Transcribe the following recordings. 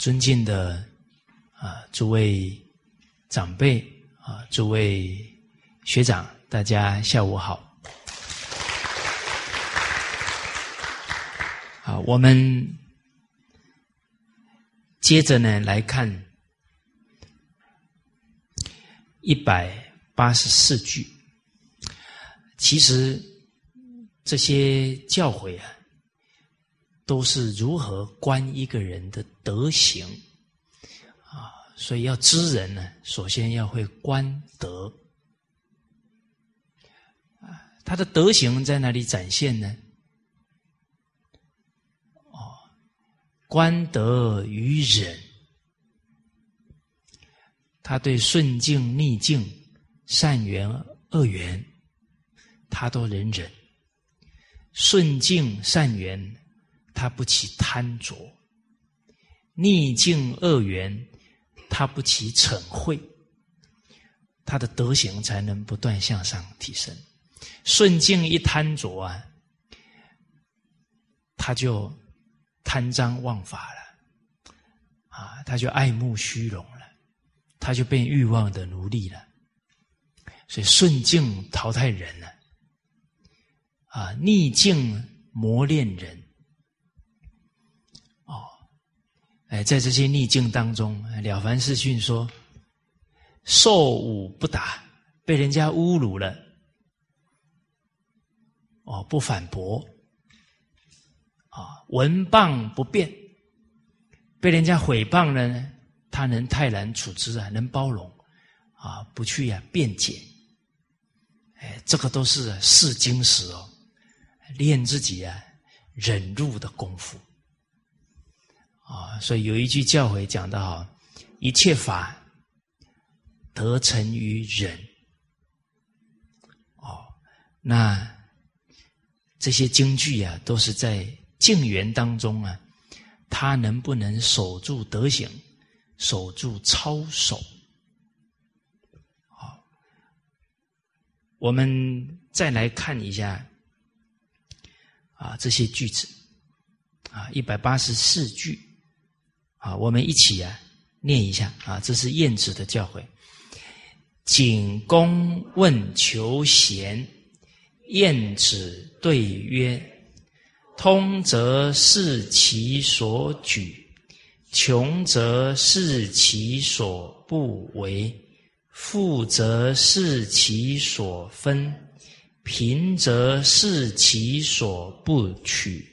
尊敬的啊诸位长辈啊诸位学长，大家下午好。啊，我们接着呢来看一百八十四句。其实这些教诲啊。都是如何观一个人的德行啊？所以要知人呢，首先要会观德啊。他的德行在哪里展现呢？哦，观德于忍，他对顺境逆境、善缘恶缘，他都能忍。顺境善缘。他不起贪着，逆境恶缘，他不起嗔恚，他的德行才能不断向上提升。顺境一贪着啊，他就贪赃枉法了，啊，他就爱慕虚荣了，他就变欲望的奴隶了。所以顺境淘汰人了，啊，逆境磨练人。哎，在这些逆境当中，了凡四训说：“受侮不打，被人家侮辱了，哦，不反驳；啊，闻谤不变，被人家毁谤了呢，他能泰然处之啊，能包容啊，不去呀辩解。哎，这个都是试金石哦，练自己啊忍辱的功夫。”所以有一句教诲讲得好：“一切法得成于忍。”哦，那这些京剧啊，都是在静缘当中啊，他能不能守住德行，守住操守？好，我们再来看一下啊，这些句子啊，一百八十四句。啊，我们一起啊念一下啊，这是晏子的教诲。景公问求贤，晏子对曰：“通则视其所举，穷则视其所不为，富则视其所分，贫则视其所不取。”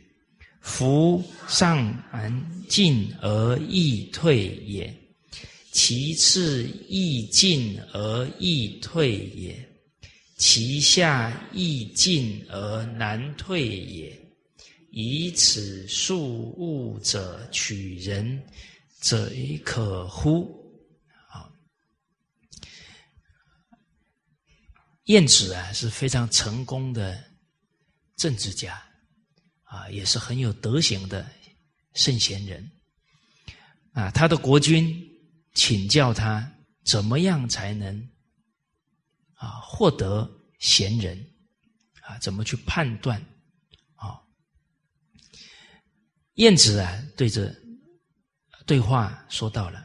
夫上进而易退也，其次易进而易退也，其下易进而难退也。以此数物者取人，贼可乎？啊，晏子啊是非常成功的政治家。啊，也是很有德行的圣贤人啊。他的国君请教他，怎么样才能啊获得贤人啊？怎么去判断啊？晏子啊，对着对话说到了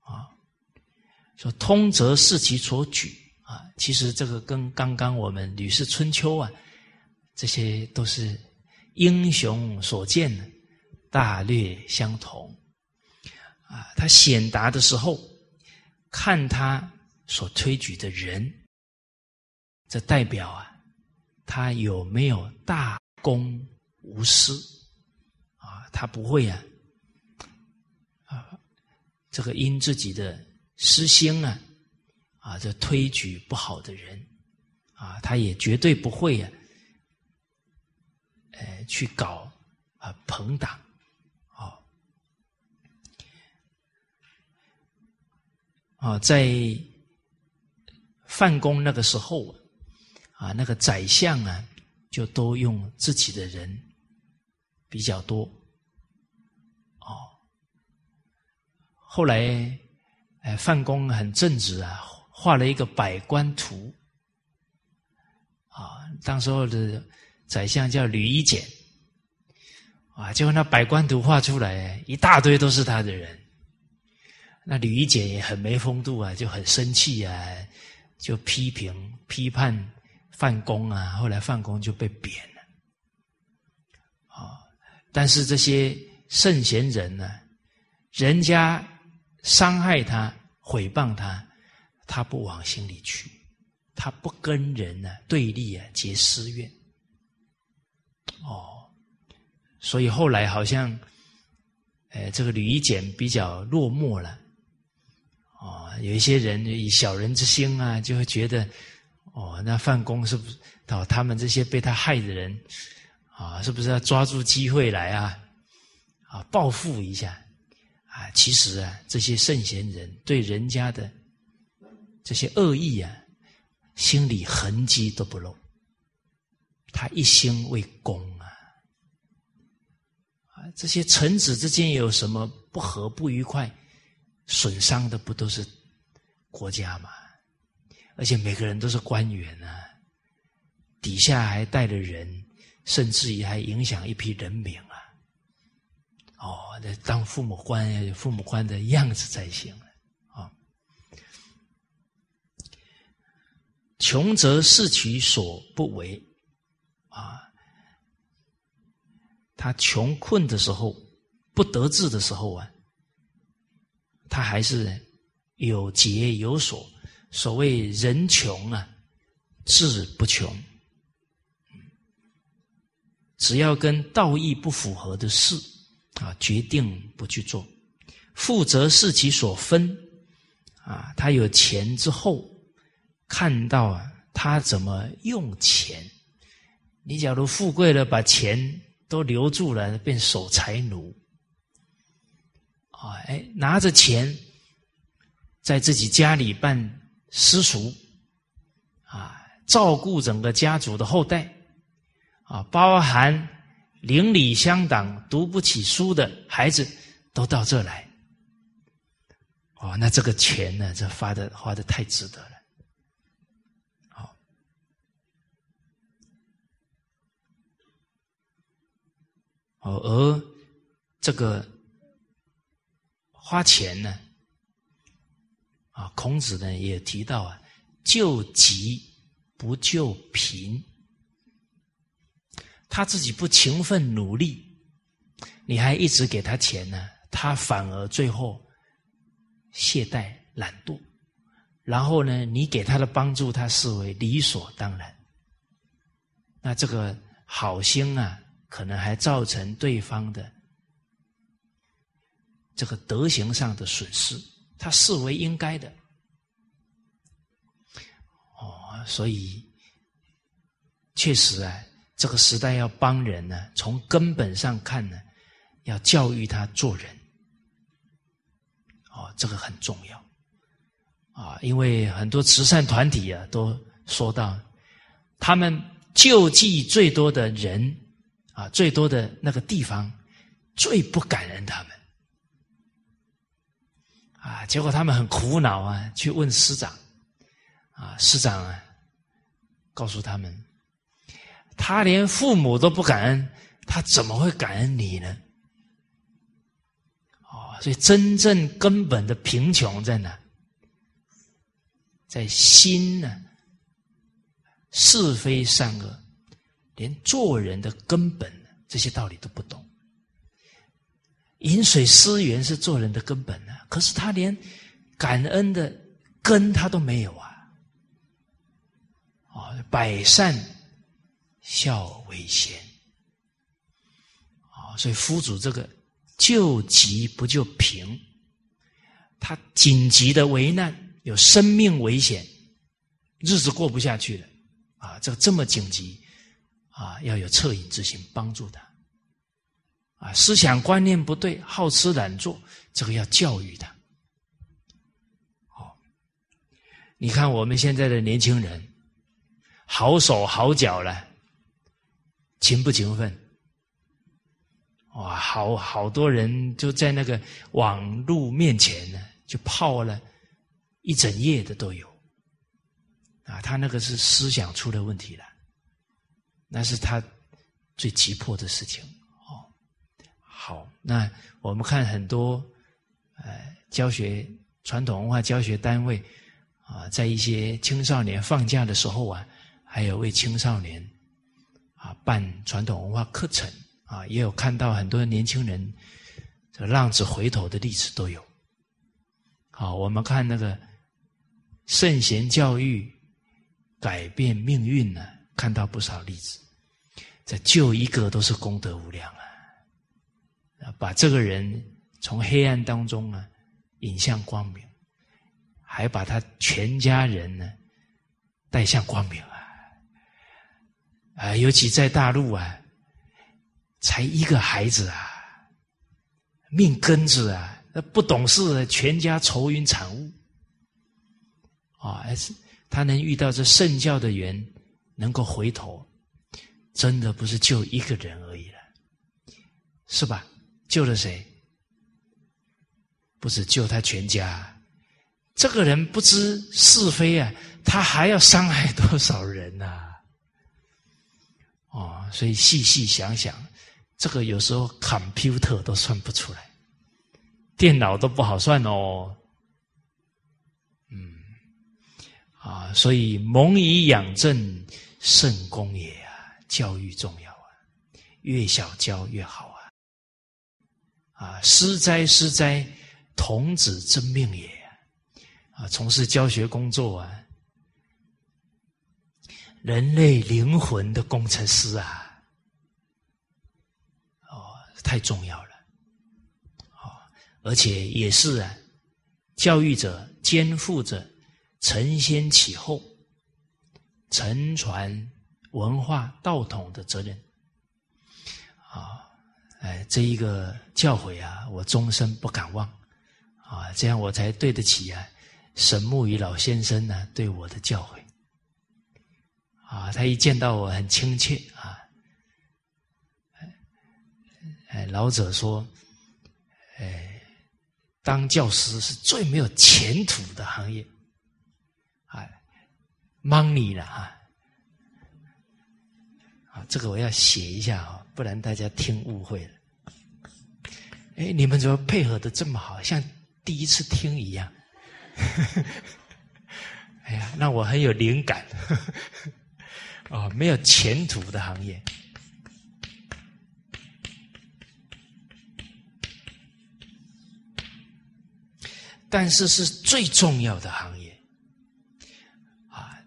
啊，说通则视其所举啊。其实这个跟刚刚我们《吕氏春秋》啊，这些都是。英雄所见大略相同，啊，他显达的时候，看他所推举的人，这代表啊，他有没有大公无私，啊，他不会啊，啊，这个因自己的私心啊，啊，这推举不好的人，啊，他也绝对不会啊。呃，去搞啊朋党，啊啊，在范公那个时候啊，那个宰相啊，就都用自己的人比较多，哦，后来哎，范公很正直啊，画了一个百官图，啊，当时候的。宰相叫吕夷简，啊，结果那百官图画出来，一大堆都是他的人。那吕夷简也很没风度啊，就很生气啊，就批评批判范公啊。后来范公就被贬了。啊，但是这些圣贤人呢，人家伤害他、毁谤他，他不往心里去，他不跟人呢对立啊，结私怨。哦，所以后来好像，呃，这个吕夷简比较落寞了。哦，有一些人以小人之心啊，就会觉得，哦，那范公是不是哦，他们这些被他害的人，啊，是不是要抓住机会来啊，啊，报复一下？啊，其实啊，这些圣贤人对人家的这些恶意啊，心里痕迹都不露，他一心为公啊，啊，这些臣子之间有什么不和不愉快？损伤的不都是国家吗？而且每个人都是官员啊，底下还带着人，甚至于还影响一批人民啊。哦，那当父母官，父母官的样子才行啊。穷则视其所不为啊，他穷困的时候，不得志的时候啊。他还是有节有所，所谓人穷啊，志不穷。只要跟道义不符合的事啊，决定不去做。富则视其所分啊，他有钱之后，看到啊，他怎么用钱。你假如富贵了，把钱都留住了，变守财奴。啊，哎，拿着钱在自己家里办私塾，啊，照顾整个家族的后代，啊，包含邻里乡党读不起书的孩子都到这来，哦，那这个钱呢，这花的花的太值得了，好，哦，而这个。花钱呢？啊，孔子呢也提到啊，救急不救贫。他自己不勤奋努力，你还一直给他钱呢，他反而最后懈怠懒惰。然后呢，你给他的帮助，他视为理所当然。那这个好心啊，可能还造成对方的。这个德行上的损失，他视为应该的。哦，所以确实啊，这个时代要帮人呢，从根本上看呢，要教育他做人。哦，这个很重要。啊，因为很多慈善团体啊，都说到，他们救济最多的人啊，最多的那个地方，最不感恩他们。啊！结果他们很苦恼啊，去问师长，啊，师长啊，告诉他们，他连父母都不感恩，他怎么会感恩你呢？哦，所以真正根本的贫穷在哪？在心呢？是非善恶，连做人的根本这些道理都不懂。饮水思源是做人的根本呢，可是他连感恩的根他都没有啊！啊，百善孝为先啊，所以夫主这个救急不救贫，他紧急的危难有生命危险，日子过不下去了啊，这个这么紧急啊，要有恻隐之心帮助他。啊，思想观念不对，好吃懒做，这个要教育他。好，你看我们现在的年轻人，好手好脚了，勤不勤奋？哇，好好多人就在那个网络面前呢，就泡了一整夜的都有。啊，他那个是思想出了问题了，那是他最急迫的事情哦。好，那我们看很多呃教学传统文化教学单位啊，在一些青少年放假的时候啊，还有为青少年啊办传统文化课程啊，也有看到很多年轻人这浪子回头的例子都有。好，我们看那个圣贤教育改变命运呢，看到不少例子，这救一个都是功德无量啊！把这个人从黑暗当中啊引向光明，还把他全家人呢带向光明啊！啊，尤其在大陆啊，才一个孩子啊，命根子啊。那不懂事，全家愁云惨雾啊！还是他能遇到这圣教的缘，能够回头，真的不是救一个人而已了，是吧？救了谁？不是救他全家。这个人不知是非啊，他还要伤害多少人呐？哦，所以细细想想，这个有时候 computer 都算不出来。电脑都不好算哦，嗯，啊，所以蒙以养正，圣功也啊，教育重要啊，越小教越好啊，啊，师哉师哉，童子真命也啊，从事教学工作啊，人类灵魂的工程师啊，哦，太重要了。哦而且也是啊，教育者肩负着承先启后、承传文化道统的责任啊！哎，这一个教诲啊，我终身不敢忘啊！这样我才对得起啊，沈木鱼老先生呢对我的教诲啊！他一见到我很亲切啊！哎，老者说，哎。当教师是最没有前途的行业，，money 了啊！啊，这个我要写一下啊，不然大家听误会了。哎，你们怎么配合的这么好，像第一次听一样？哎呀，那我很有灵感。哦，没有前途的行业。但是是最重要的行业！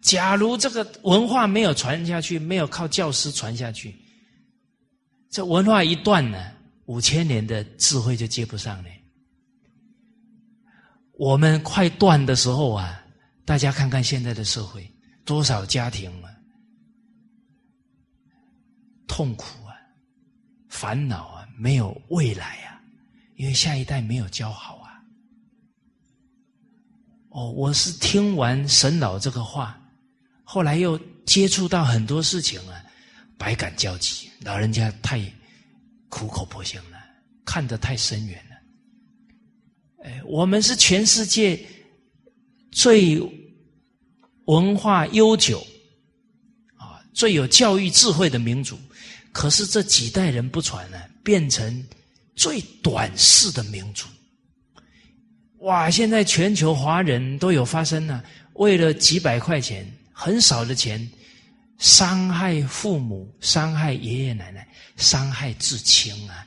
假如这个文化没有传下去，没有靠教师传下去，这文化一断呢，五千年的智慧就接不上了。我们快断的时候啊，大家看看现在的社会，多少家庭啊，痛苦啊，烦恼啊，没有未来啊，因为下一代没有教好啊。哦，我是听完沈老这个话，后来又接触到很多事情啊，百感交集。老人家太苦口婆心了，看得太深远了。哎，我们是全世界最文化悠久啊，最有教育智慧的民族，可是这几代人不传呢，变成最短视的民族。哇！现在全球华人都有发生呢，为了几百块钱，很少的钱，伤害父母，伤害爷爷奶奶，伤害至亲啊！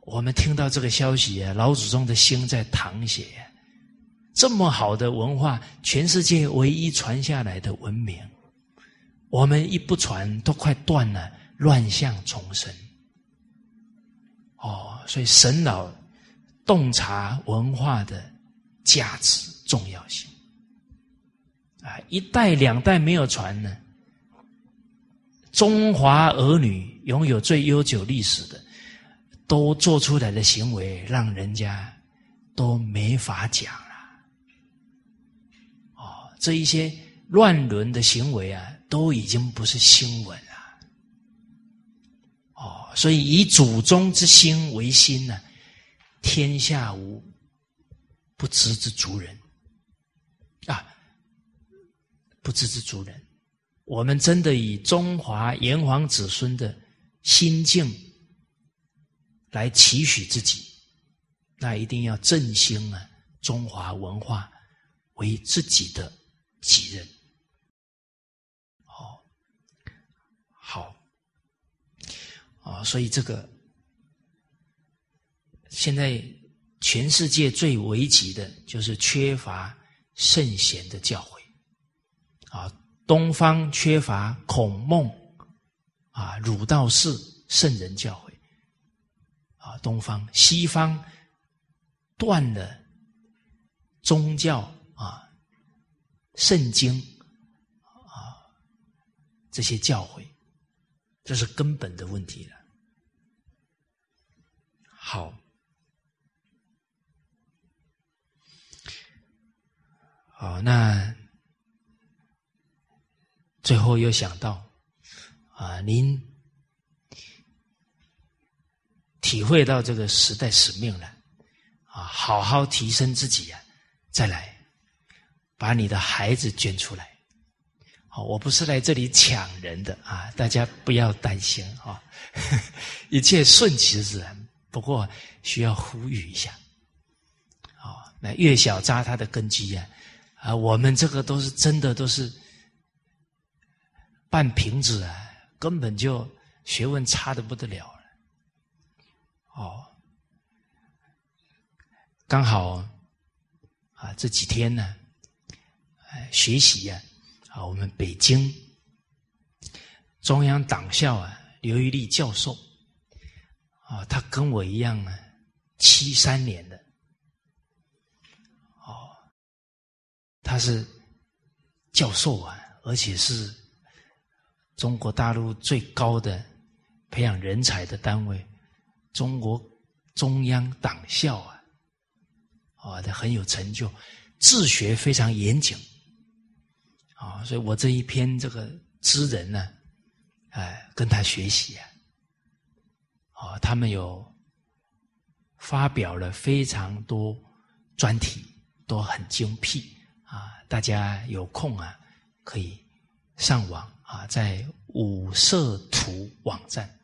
我们听到这个消息啊，老祖宗的心在淌血。这么好的文化，全世界唯一传下来的文明，我们一不传，都快断了，乱象丛生。哦，所以神老。洞察文化的价值重要性啊！一代两代没有传呢，中华儿女拥有最悠久历史的，都做出来的行为，让人家都没法讲了。哦，这一些乱伦的行为啊，都已经不是新闻了。哦，所以以祖宗之心为心呢。天下无不知之族人啊！不知之族人，我们真的以中华炎黄子孙的心境来期许自己，那一定要振兴啊中华文化为自己的己任。哦，好，啊，所以这个现在全世界最危急的就是缺乏圣贤的教诲，啊，东方缺乏孔孟啊儒道释圣人教诲。啊，东方、西方断了宗教啊、圣经啊这些教诲，这是根本的问题了。好，好，那最后又想到啊，您。体会到这个时代使命了，啊，好好提升自己呀，再来把你的孩子捐出来。好，我不是来这里抢人的啊，大家不要担心啊，一切顺其自然。不过需要呼吁一下，啊，那越小扎他的根基呀，啊，我们这个都是真的都是半瓶子啊，根本就学问差的不得了了。哦，刚好啊，这几天呢，哎，学习呀，啊，我们北京中央党校啊，刘玉立教授啊，他跟我一样啊，七三年的，哦，他是教授啊，而且是中国大陆最高的培养人才的单位。中国中央党校啊，啊，他很有成就，治学非常严谨，啊，所以我这一篇这个知人呢，哎，跟他学习啊，啊，他们有发表了非常多专题，都很精辟啊，大家有空啊，可以上网啊，在五色图网站。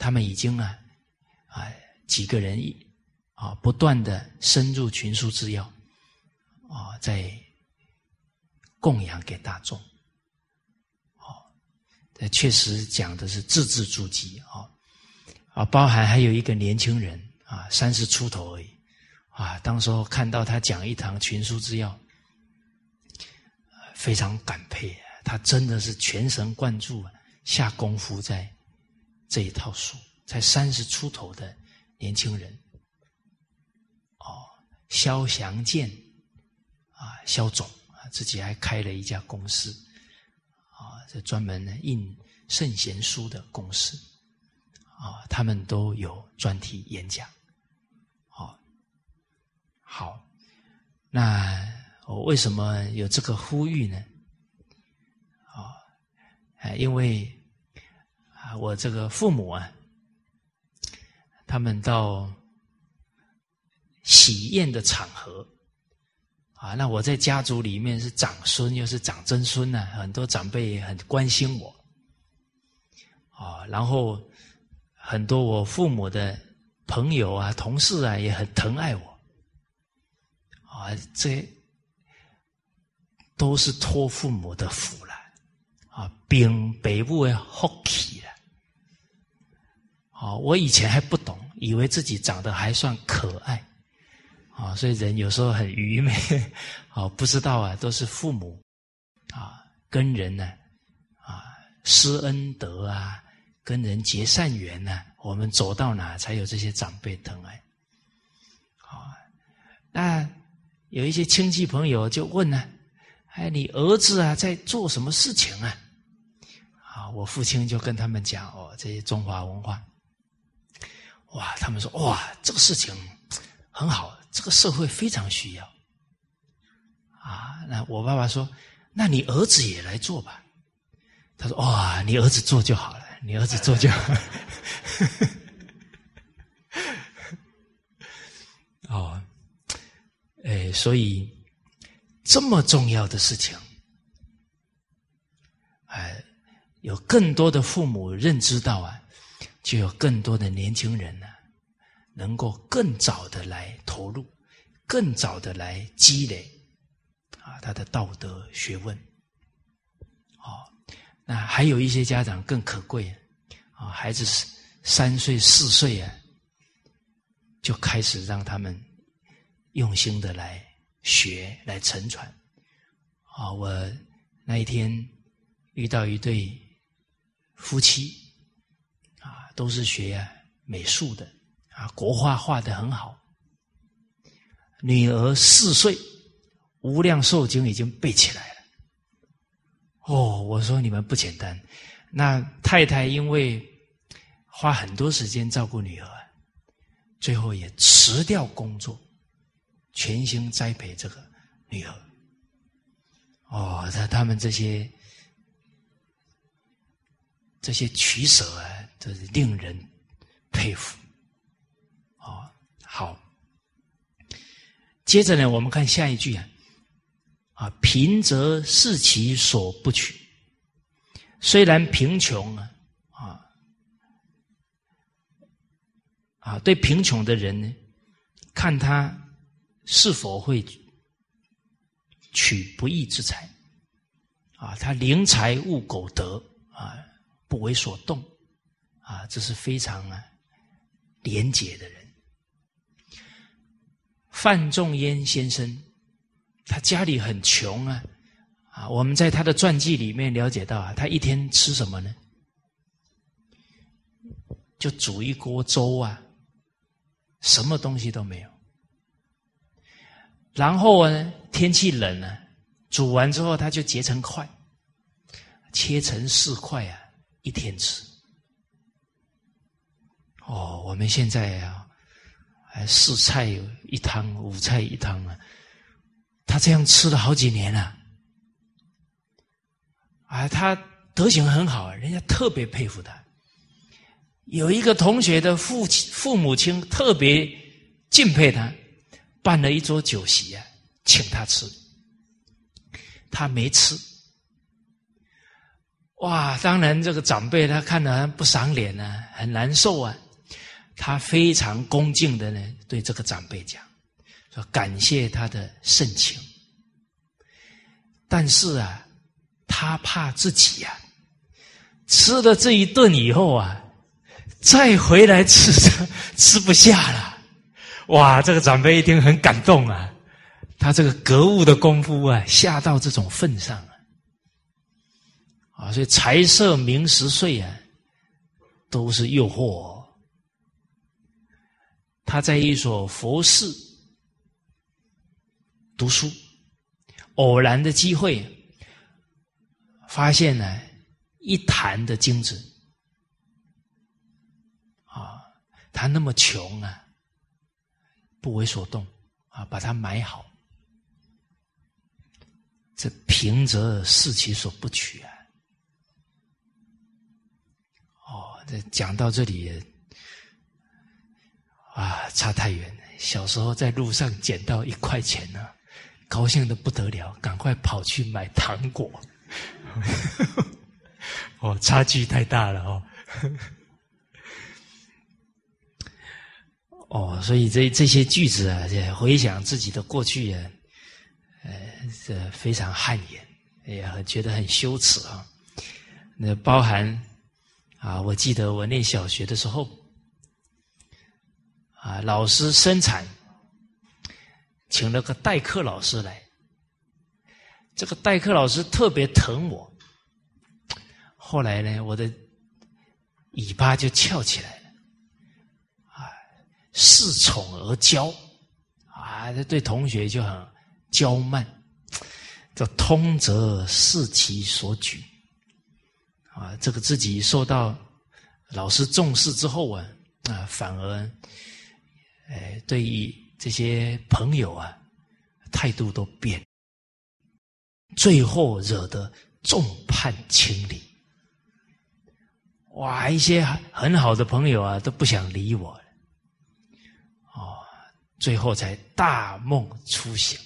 他们已经啊，啊几个人啊不断的深入群书之要啊，在供养给大众，哦，这确实讲的是字字珠玑啊啊，包含还有一个年轻人啊，三十出头而已啊，当时候看到他讲一堂群书之要，非常感佩，他真的是全神贯注下功夫在。这一套书，才三十出头的年轻人，哦，肖祥建啊，肖总啊，自己还开了一家公司，啊，这专门呢印圣贤书的公司，啊，他们都有专题演讲，好，好，那我为什么有这个呼吁呢？啊，哎，因为。啊，我这个父母啊，他们到喜宴的场合啊，那我在家族里面是长孙又是长曾孙呢，很多长辈很关心我啊，然后很多我父母的朋友啊、同事啊也很疼爱我啊，这都是托父母的福了啊，禀北部的福气了。哦，我以前还不懂，以为自己长得还算可爱，啊，所以人有时候很愚昧，哦，不知道啊，都是父母，啊，跟人呢，啊，施恩德啊，跟人结善缘呢，我们走到哪才有这些长辈疼爱，啊，那有一些亲戚朋友就问呢，哎，你儿子啊在做什么事情啊？啊，我父亲就跟他们讲哦，这些中华文化。哇！他们说哇，这个事情很好，这个社会非常需要啊。那我爸爸说：“那你儿子也来做吧。”他说：“哇，你儿子做就好了，你儿子做就好。”哦，哎，所以这么重要的事情，哎，有更多的父母认知到啊，就有更多的年轻人呢，能够更早的来投入，更早的来积累啊他的道德学问。哦，那还有一些家长更可贵啊，孩子三岁四岁啊，就开始让他们用心的来学来承传。啊，我那一天遇到一对。夫妻啊，都是学美术的啊，国画画的很好。女儿四岁，《无量寿经》已经背起来了。哦，我说你们不简单。那太太因为花很多时间照顾女儿，最后也辞掉工作，全心栽培这个女儿。哦，他他们这些。这些取舍啊，都是令人佩服。哦，好。接着呢，我们看下一句啊，啊，贫则视其所不取。虽然贫穷啊，啊，啊，对贫穷的人呢，看他是否会取不义之财，啊，他临财物苟得啊。不为所动，啊，这是非常啊廉洁的人。范仲淹先生，他家里很穷啊，啊，我们在他的传记里面了解到啊，他一天吃什么呢？就煮一锅粥啊，什么东西都没有。然后呢，天气冷了，煮完之后它就结成块，切成四块啊。一天吃哦，我们现在啊，还四菜一汤，五菜一汤啊。他这样吃了好几年了，啊，他德行很好，人家特别佩服他。有一个同学的父亲、父母亲特别敬佩他，办了一桌酒席啊，请他吃，他没吃。哇，当然这个长辈他看了不赏脸呢，很难受啊。他非常恭敬的呢，对这个长辈讲，说感谢他的盛情。但是啊，他怕自己呀，吃了这一顿以后啊，再回来吃吃不下了。哇，这个长辈一听很感动啊，他这个格物的功夫啊，下到这种份上。啊，啊所以财色名食睡啊，都是诱惑。他在一所佛寺读书，偶然的机会，发现呢一坛的金子。啊，他那么穷啊，不为所动啊，把它买好。这平则视其所不取啊。哦，这讲到这里，啊，差太远了。小时候在路上捡到一块钱呢，高兴的不得了，赶快跑去买糖果。哦，差距太大了哦。哦，所以这这些句子啊，这回想自己的过去啊，呃，这非常汗颜，也很觉得很羞耻啊。那包含。啊，我记得我念小学的时候，啊，老师生产，请了个代课老师来。这个代课老师特别疼我，后来呢，我的尾巴就翘起来，恃宠而骄，啊，对同学就很骄慢，这通则视其所举。啊，这个自己受到老师重视之后啊，啊，反而，哎，对于这些朋友啊，态度都变，最后惹得众叛亲离。哇，一些很好的朋友啊，都不想理我。最后才大梦初醒，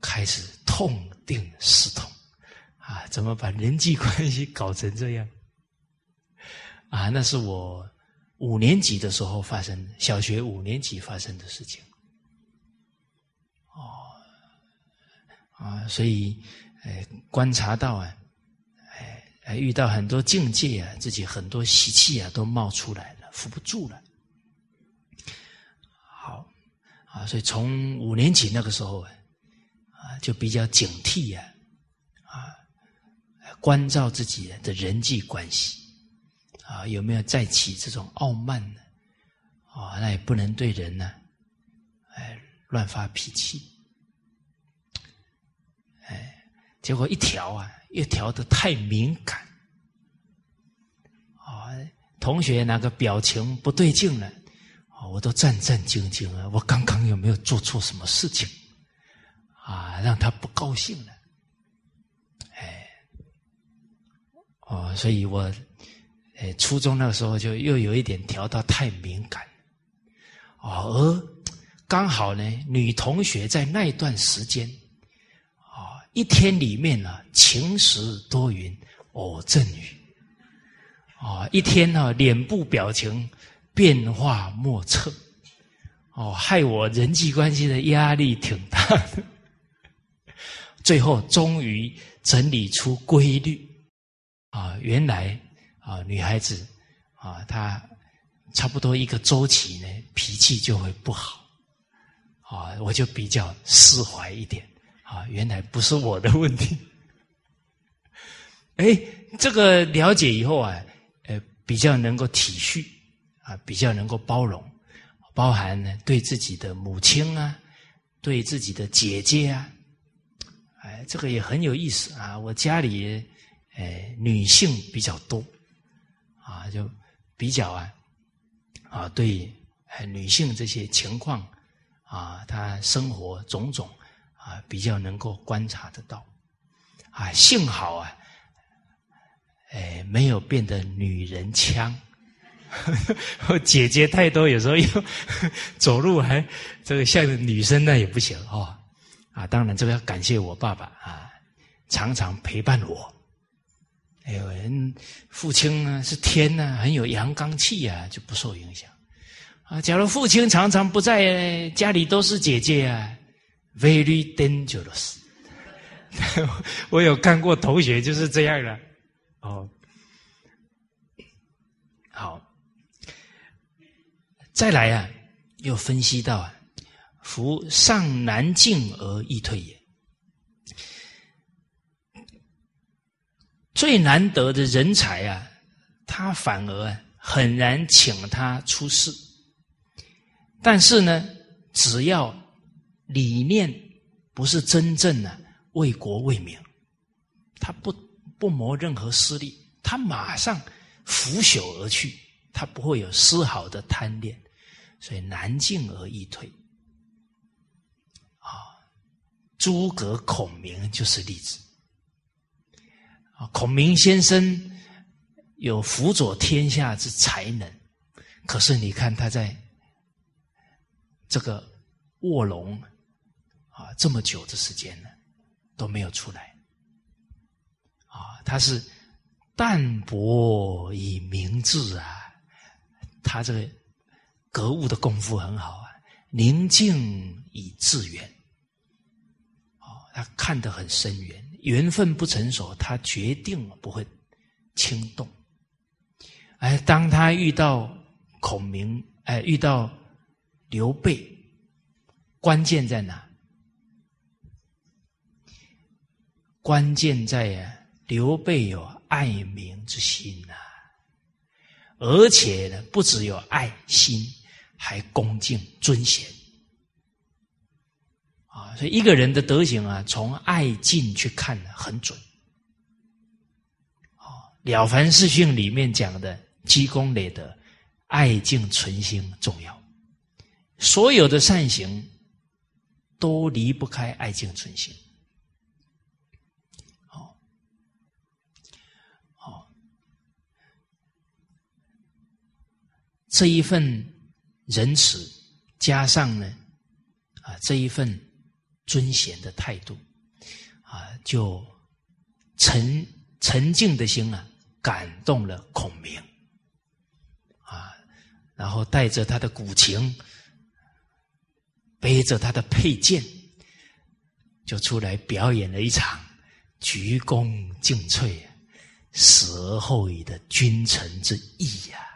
开始痛定思痛，啊，怎么把人际关系搞成这样？啊，那是我五年级的时候发生，小学五年级发生的事情。哦，啊，所以，哎，观察到啊，哎，遇到很多境界啊，自己很多习气啊，都冒出来了，扶不住了。好，啊，所以从五年级那个时候啊，就比较警惕呀。啊关照自己的人际关系，啊，有没有再起这种傲慢呢？啊，那也不能对人呢，哎，乱发脾气，哎，结果一调啊，又调的太敏感，啊，同学那个表情不对劲了，我都战战兢兢啊，我刚刚有没有做错什么事情？啊，让他不高兴了。哎哦，所以我，呃，初中那个时候就又有一点调到太敏感，哦，而刚好呢，女同学在那一段时间，啊，一天里面呢，晴时多云，偶阵雨，啊，一天呢，脸部表情变化莫测，哦，害我人际关系的压力挺大的，最后终于整理出规律。啊，原来啊，女孩子啊，她差不多一个周期呢，脾气就会不好。啊，我就比较释怀一点。啊。原来不是我的问题，哎，这个了解以后啊，呃，比较能够体恤。啊，比较能够包容，包含呢对自己的母亲啊，对自己的姐姐啊，哎，这个也很有意思啊。我家里。哎，女性比较多，啊，就比较啊，啊，对女性这些情况啊，她生活种种啊，比较能够观察得到，啊，幸好啊，哎，没有变得女人腔，姐姐太多，有时候又走路还这个像女生那也不行哦，啊，当然这个要感谢我爸爸啊，常常陪伴我。有人父亲呢是天呢，很有阳刚气啊，就不受影响啊。假如父亲常常不在，家里都是姐姐啊，very dangerous。我有看过同学就是这样的哦。好，再来啊，又分析到啊，夫上难进而易退也。最难得的人才啊，他反而很难请他出世。但是呢，只要理念不是真正的为国为民，他不不谋任何私利，他马上拂袖而去，他不会有丝毫的贪恋，所以难进而易退。啊，诸葛孔明就是例子。啊孔明先生有辅佐天下之才能，可是你看他在这个卧龙啊这么久的时间呢，都没有出来。啊，他是淡泊以明志啊，他这个格物的功夫很好啊，宁静以致远。哦，他看得很深远。缘分不成熟，他决定不会轻动。哎，当他遇到孔明，哎，遇到刘备，关键在哪？关键在呀，刘备有爱民之心呐，而且呢，不只有爱心，还恭敬尊贤。啊，所以一个人的德行啊，从爱敬去看很准。啊，《了凡四训》里面讲的积功累德，爱敬存心重要。所有的善行都离不开爱敬存心。好，好，这一份仁慈，加上呢，啊，这一份。尊贤的态度，啊，就沉沉静的心啊，感动了孔明啊，然后带着他的古琴，背着他的佩剑，就出来表演了一场鞠躬尽瘁、死而后已的君臣之义呀！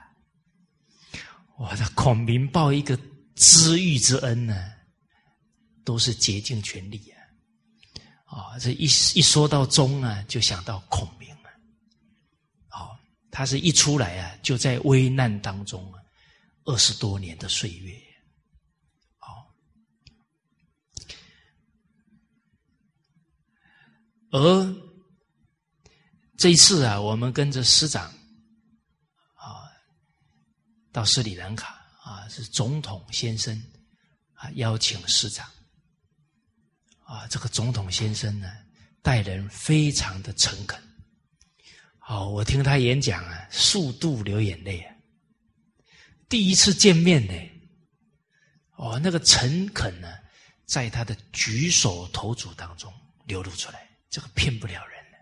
我的孔明报一个知遇之恩呢，都是竭尽全力啊！啊，这一一说到忠啊，就想到孔明啊。好，他是一出来啊，就在危难当中啊，二十多年的岁月。好，而这一次啊，我们跟着师长，到斯里兰卡啊，是总统先生啊邀请市长。啊，这个总统先生呢，待人非常的诚恳。好，我听他演讲啊，数度流眼泪啊。第一次见面呢，哦，那个诚恳呢，在他的举手投足当中流露出来，这个骗不了人的。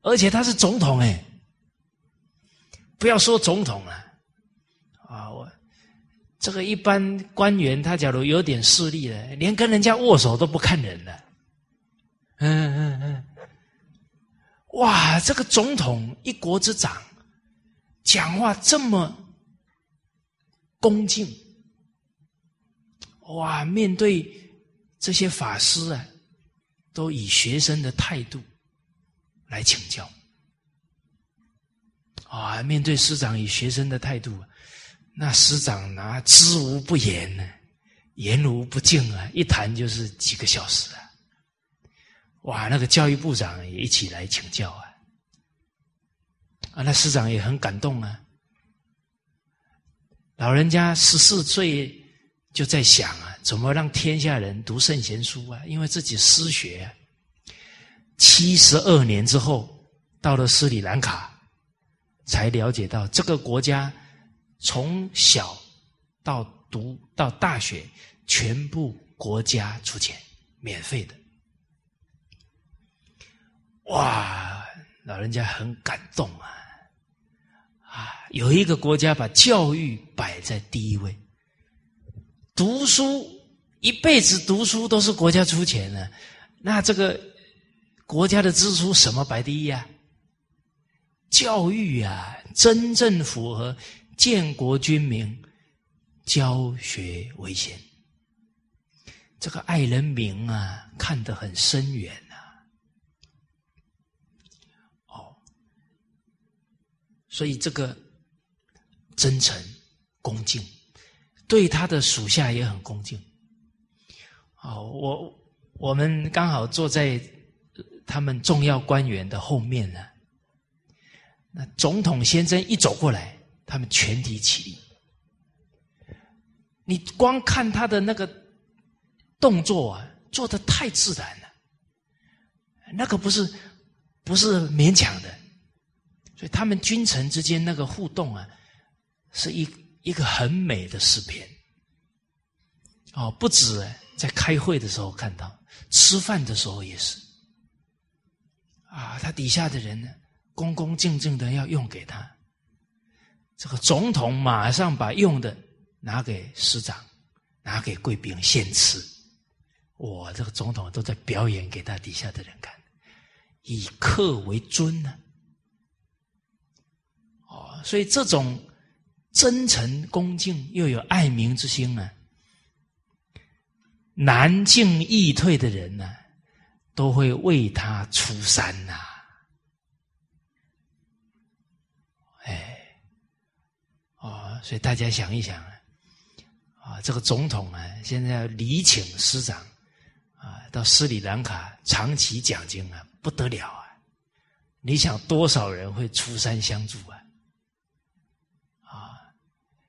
而且他是总统哎，不要说总统了，啊，啊我。这个一般官员，他假如有点势力了，连跟人家握手都不看人了。嗯嗯嗯，哇，这个总统一国之长，讲话这么恭敬，哇，面对这些法师啊，都以学生的态度来请教。啊，面对师长以学生的态度。那师长拿知无不言呢，言无不尽啊，一谈就是几个小时啊。哇，那个教育部长也一起来请教啊，啊，那师长也很感动啊。老人家十四岁就在想啊，怎么让天下人读圣贤书啊？因为自己失学，七十二年之后到了斯里兰卡，才了解到这个国家。从小到读到大学，全部国家出钱，免费的。哇，老人家很感动啊！啊，有一个国家把教育摆在第一位，读书一辈子读书都是国家出钱的，那这个国家的支出什么摆第一啊？教育啊，真正符合。建国军民，教学为先。这个爱人民啊，看得很深远呐。哦，所以这个真诚恭敬，对他的属下也很恭敬。哦，我我们刚好坐在他们重要官员的后面呢。那总统先生一走过来。他们全体起立，你光看他的那个动作啊，做的太自然了，那个不是不是勉强的，所以他们君臣之间那个互动啊，是一一个很美的诗篇。哦，不止在开会的时候看到，吃饭的时候也是，啊，他底下的人呢，恭恭敬敬的要用给他。这个总统马上把用的拿给师长，拿给贵宾先吃。我这个总统都在表演给他底下的人看，以客为尊呢。哦，所以这种真诚恭敬又有爱民之心呢，难进易退的人呢，都会为他出山呐。所以大家想一想啊，啊，这个总统啊，现在要礼请师长啊，到斯里兰卡长期讲经啊，不得了啊！你想多少人会出山相助啊？啊，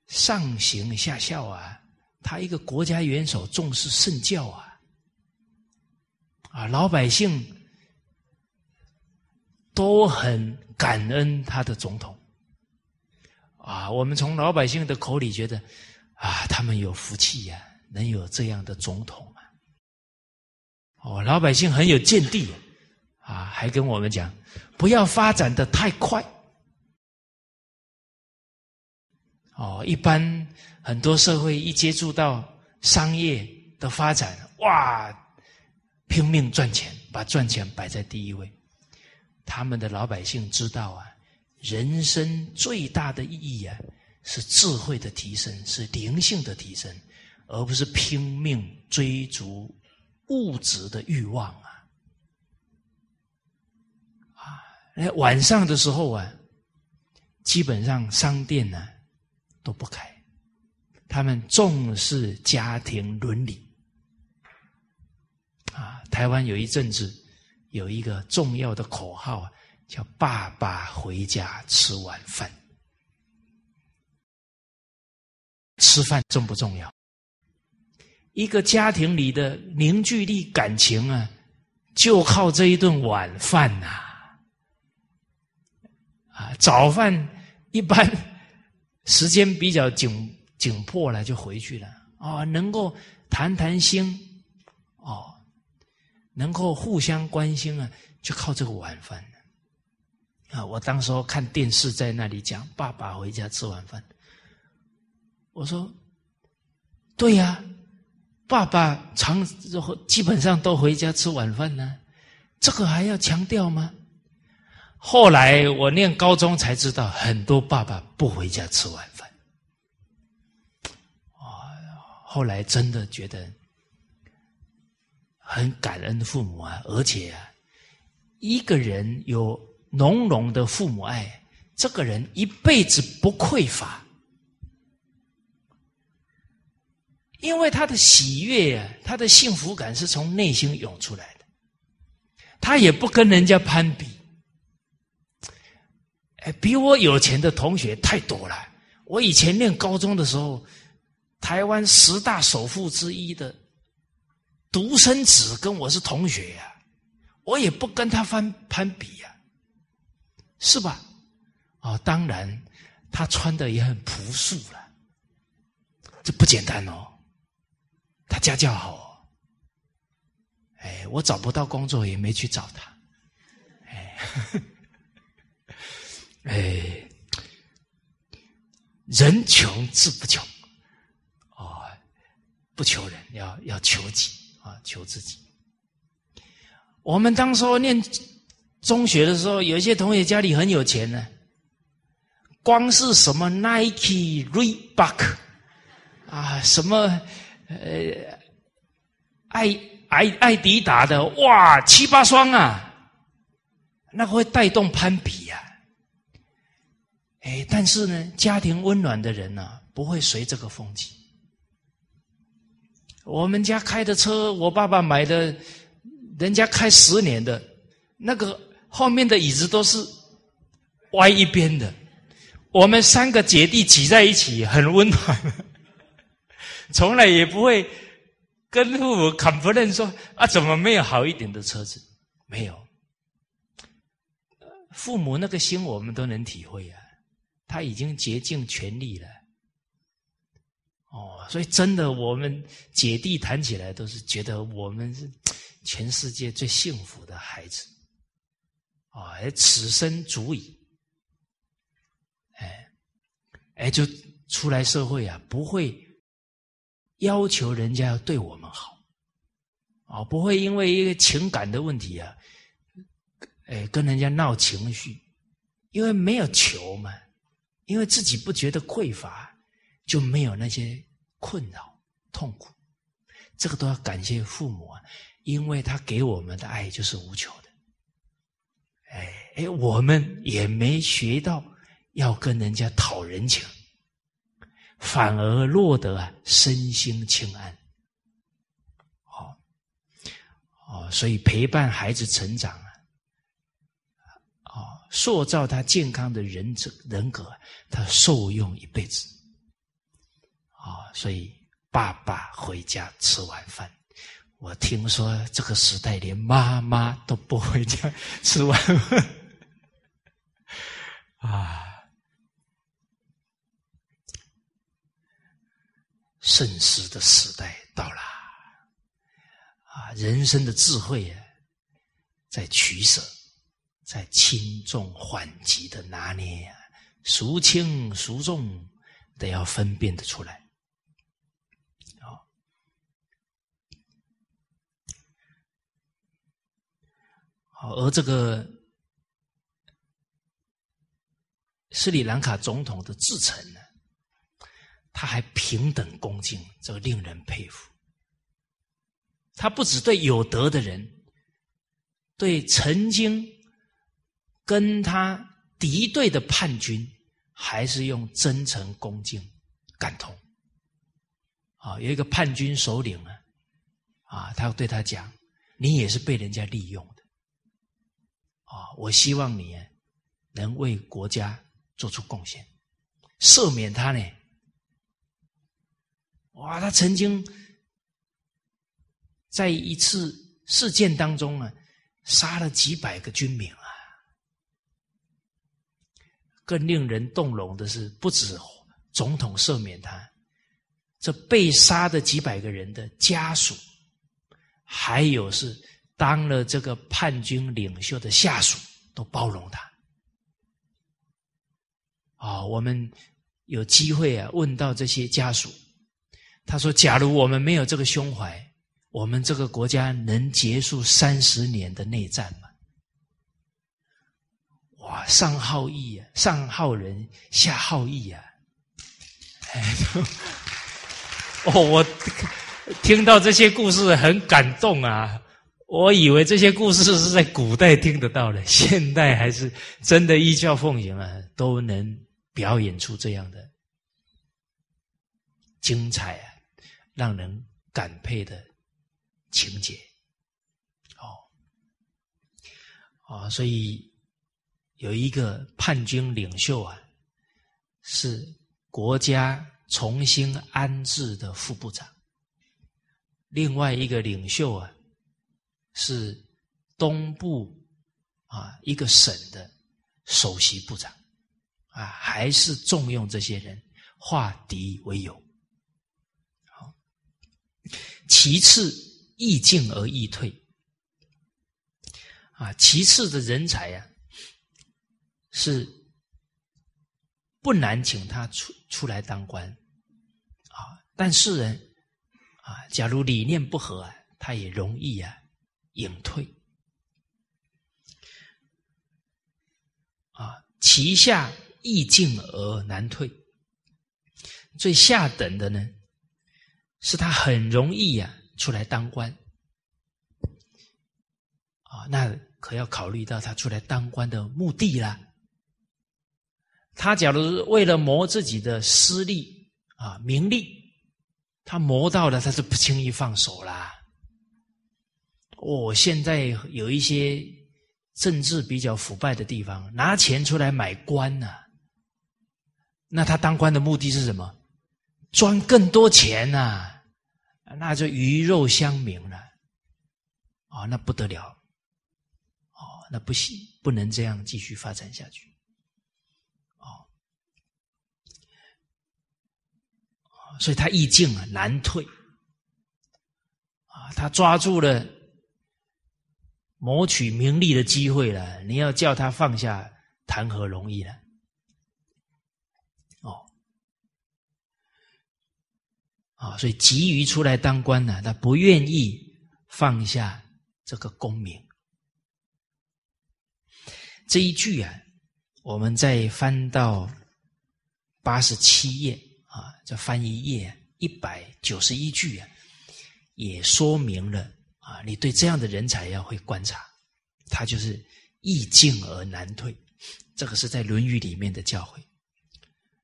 上行下效啊，他一个国家元首重视圣教啊，啊，老百姓都很感恩他的总统。啊，我们从老百姓的口里觉得，啊，他们有福气呀，能有这样的总统啊。哦，老百姓很有见地，啊，还跟我们讲，不要发展的太快。哦，一般很多社会一接触到商业的发展，哇，拼命赚钱，把赚钱摆在第一位。他们的老百姓知道啊，人生最大的意义啊，是智慧的提升，是灵性的提升，而不是拼命追逐物质的欲望啊！啊，晚上的时候啊，基本上商店呢。都不开，他们重视家庭伦理。啊，台湾有一阵子有一个重要的口号啊，叫“爸爸回家吃晚饭”。吃饭重不重要？一个家庭里的凝聚力、感情啊，就靠这一顿晚饭呐。啊，早饭一般。时间比较紧紧迫了，就回去了啊！能够谈谈心，哦，能够互相关心啊，就靠这个晚饭！啊我当时候看电视，在那里讲爸爸回家吃晚饭，我说：“对呀，爸爸常基本上都回家吃晚饭呢，这个还要强调吗？”后来我念高中才知道，很多爸爸不回家吃晚饭。啊，后来真的觉得很感恩父母啊，而且啊，一个人有浓浓的父母爱，这个人一辈子不匮乏，因为他的喜悦啊，他的幸福感是从内心涌出来的，他也不跟人家攀比。哎比我有钱的同学太多了。我以前念高中的时候，台湾十大首富之一的独生子跟我是同学呀，我也不跟他攀攀比呀，是吧？啊，当然，他穿的也很朴素了，这不简单哦。他家教好哦，哎，我找不到工作也没去找他，哎。哎，人穷志不穷，啊，不求人，要要求己啊，求自己。我们当时念中学的时候，有一些同学家里很有钱呢，光是什么 Nike、Reebok 啊，什么呃，爱爱爱迪达的，哇，七八双啊，那会带动攀比呀。哎，但是呢，家庭温暖的人呢，不会随这个风气。我们家开的车，我爸爸买的，人家开十年的，那个后面的椅子都是歪一边的。我们三个姐弟挤在一起，很温暖，从来也不会跟父母 complain 说啊，怎么没有好一点的车子？没有，父母那个心，我们都能体会啊。他已经竭尽全力了，哦，所以真的，我们姐弟谈起来都是觉得我们是全世界最幸福的孩子，啊，而此生足矣，哎，哎，就出来社会啊，不会要求人家要对我们好，啊，不会因为一个情感的问题啊，哎，跟人家闹情绪，因为没有求嘛。因为自己不觉得匮乏，就没有那些困扰、痛苦。这个都要感谢父母啊，因为他给我们的爱就是无求的。哎，我们也没学到要跟人家讨人情，反而落得啊身心清安。好，哦，所以陪伴孩子成长啊，哦。塑造他健康的人者人格，他受用一辈子。啊，所以爸爸回家吃晚饭。我听说这个时代连妈妈都不回家吃晚饭。啊，盛世的时代到了。啊，人生的智慧，在取舍。在轻重缓急的拿捏呀，孰轻孰重，得要分辨得出来。好，好，而这个斯里兰卡总统的至诚呢，他还平等恭敬，这个令人佩服。他不只对有德的人，对曾经跟他敌对的叛军，还是用真诚恭敬感同。啊，有一个叛军首领啊，啊，他对他讲：“你也是被人家利用的，啊，我希望你能为国家做出贡献，赦免他呢。”哇，他曾经。在一次事件当中啊，杀了几百个军民啊！更令人动容的是，不止总统赦免他，这被杀的几百个人的家属，还有是当了这个叛军领袖的下属，都包容他。啊，我们有机会啊，问到这些家属，他说：“假如我们没有这个胸怀。”我们这个国家能结束三十年的内战吗？哇，上好义啊，上好人，下好义啊！哎，哦，我听到这些故事很感动啊！我以为这些故事是在古代听得到的，现代还是真的依教奉行啊，都能表演出这样的精彩啊，让人感佩的。情节，哦，啊，所以有一个叛军领袖啊，是国家重新安置的副部长；另外一个领袖啊，是东部啊一个省的首席部长，啊，还是重用这些人，化敌为友。好，其次。易进而易退，啊，其次的人才呀，是不难请他出出来当官，啊，但是呢，啊，假如理念不合啊，他也容易啊隐退，啊，旗下易进而难退，最下等的呢，是他很容易呀。出来当官，啊，那可要考虑到他出来当官的目的啦。他假如为了谋自己的私利啊名利，他谋到了，他是不轻易放手啦。哦，现在有一些政治比较腐败的地方，拿钱出来买官呢，那他当官的目的是什么？赚更多钱呐。那就鱼肉相明了，啊，那不得了，哦，那不行，不能这样继续发展下去，哦，所以他意境啊难退，啊，他抓住了谋取名利的机会了，你要叫他放下，谈何容易呢？啊，所以急于出来当官呢，他不愿意放下这个功名。这一句啊，我们再翻到八十七页啊，这翻一页一百九十一句啊，也说明了啊，你对这样的人才要会观察，他就是易进而难退。这个是在《论语》里面的教诲。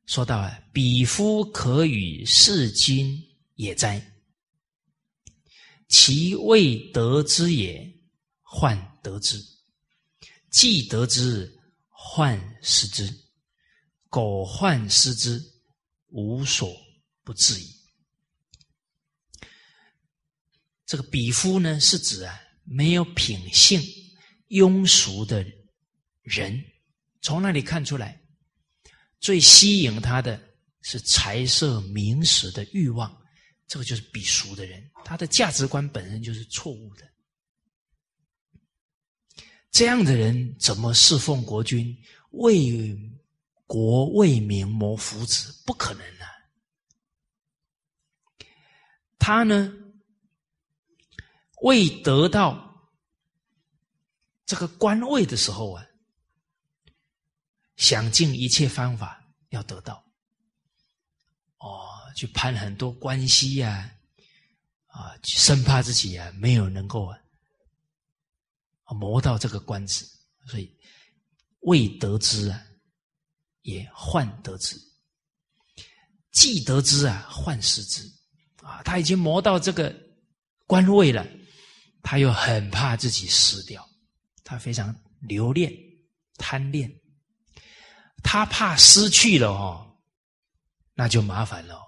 说到啊，彼夫可与世君也哉？其未得之也，患得之；既得之，患失之。苟患失之，无所不至矣。这个比夫呢，是指啊，没有品性、庸俗的人，从那里看出来？最吸引他的是财色名食的欲望，这个就是鄙俗的人，他的价值观本身就是错误的。这样的人怎么侍奉国君，为国为民谋福祉？不可能啊！他呢，未得到这个官位的时候啊，想尽一切方法要得到。哦，去攀很多关系呀，啊，生怕自己啊没有能够啊磨到这个官职，所以未得之啊，也患得之；既得之啊，患失之。啊，他已经磨到这个官位了，他又很怕自己失掉，他非常留恋、贪恋，他怕失去了哦，那就麻烦了，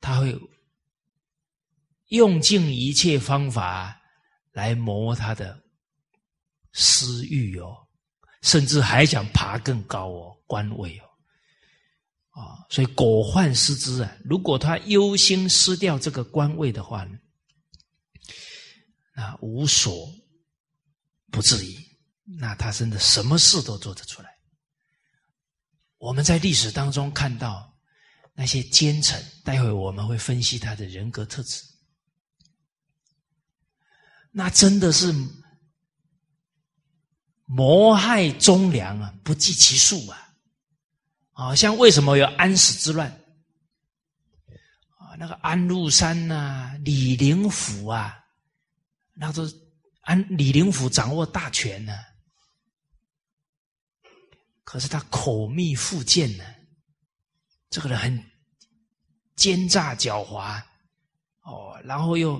他会用尽一切方法来磨他的私欲哦，甚至还想爬更高哦，官位哦。啊，所以果患失之啊！如果他忧心失掉这个官位的话呢，那无所不至于，那他真的什么事都做得出来。我们在历史当中看到那些奸臣，待会我们会分析他的人格特质，那真的是谋害忠良啊，不计其数啊！啊，像为什么有安史之乱？啊，那个安禄山呐，李林甫啊，那都安李林甫掌握大权呢，可是他口蜜腹剑呢，这个人很奸诈狡猾，哦，然后又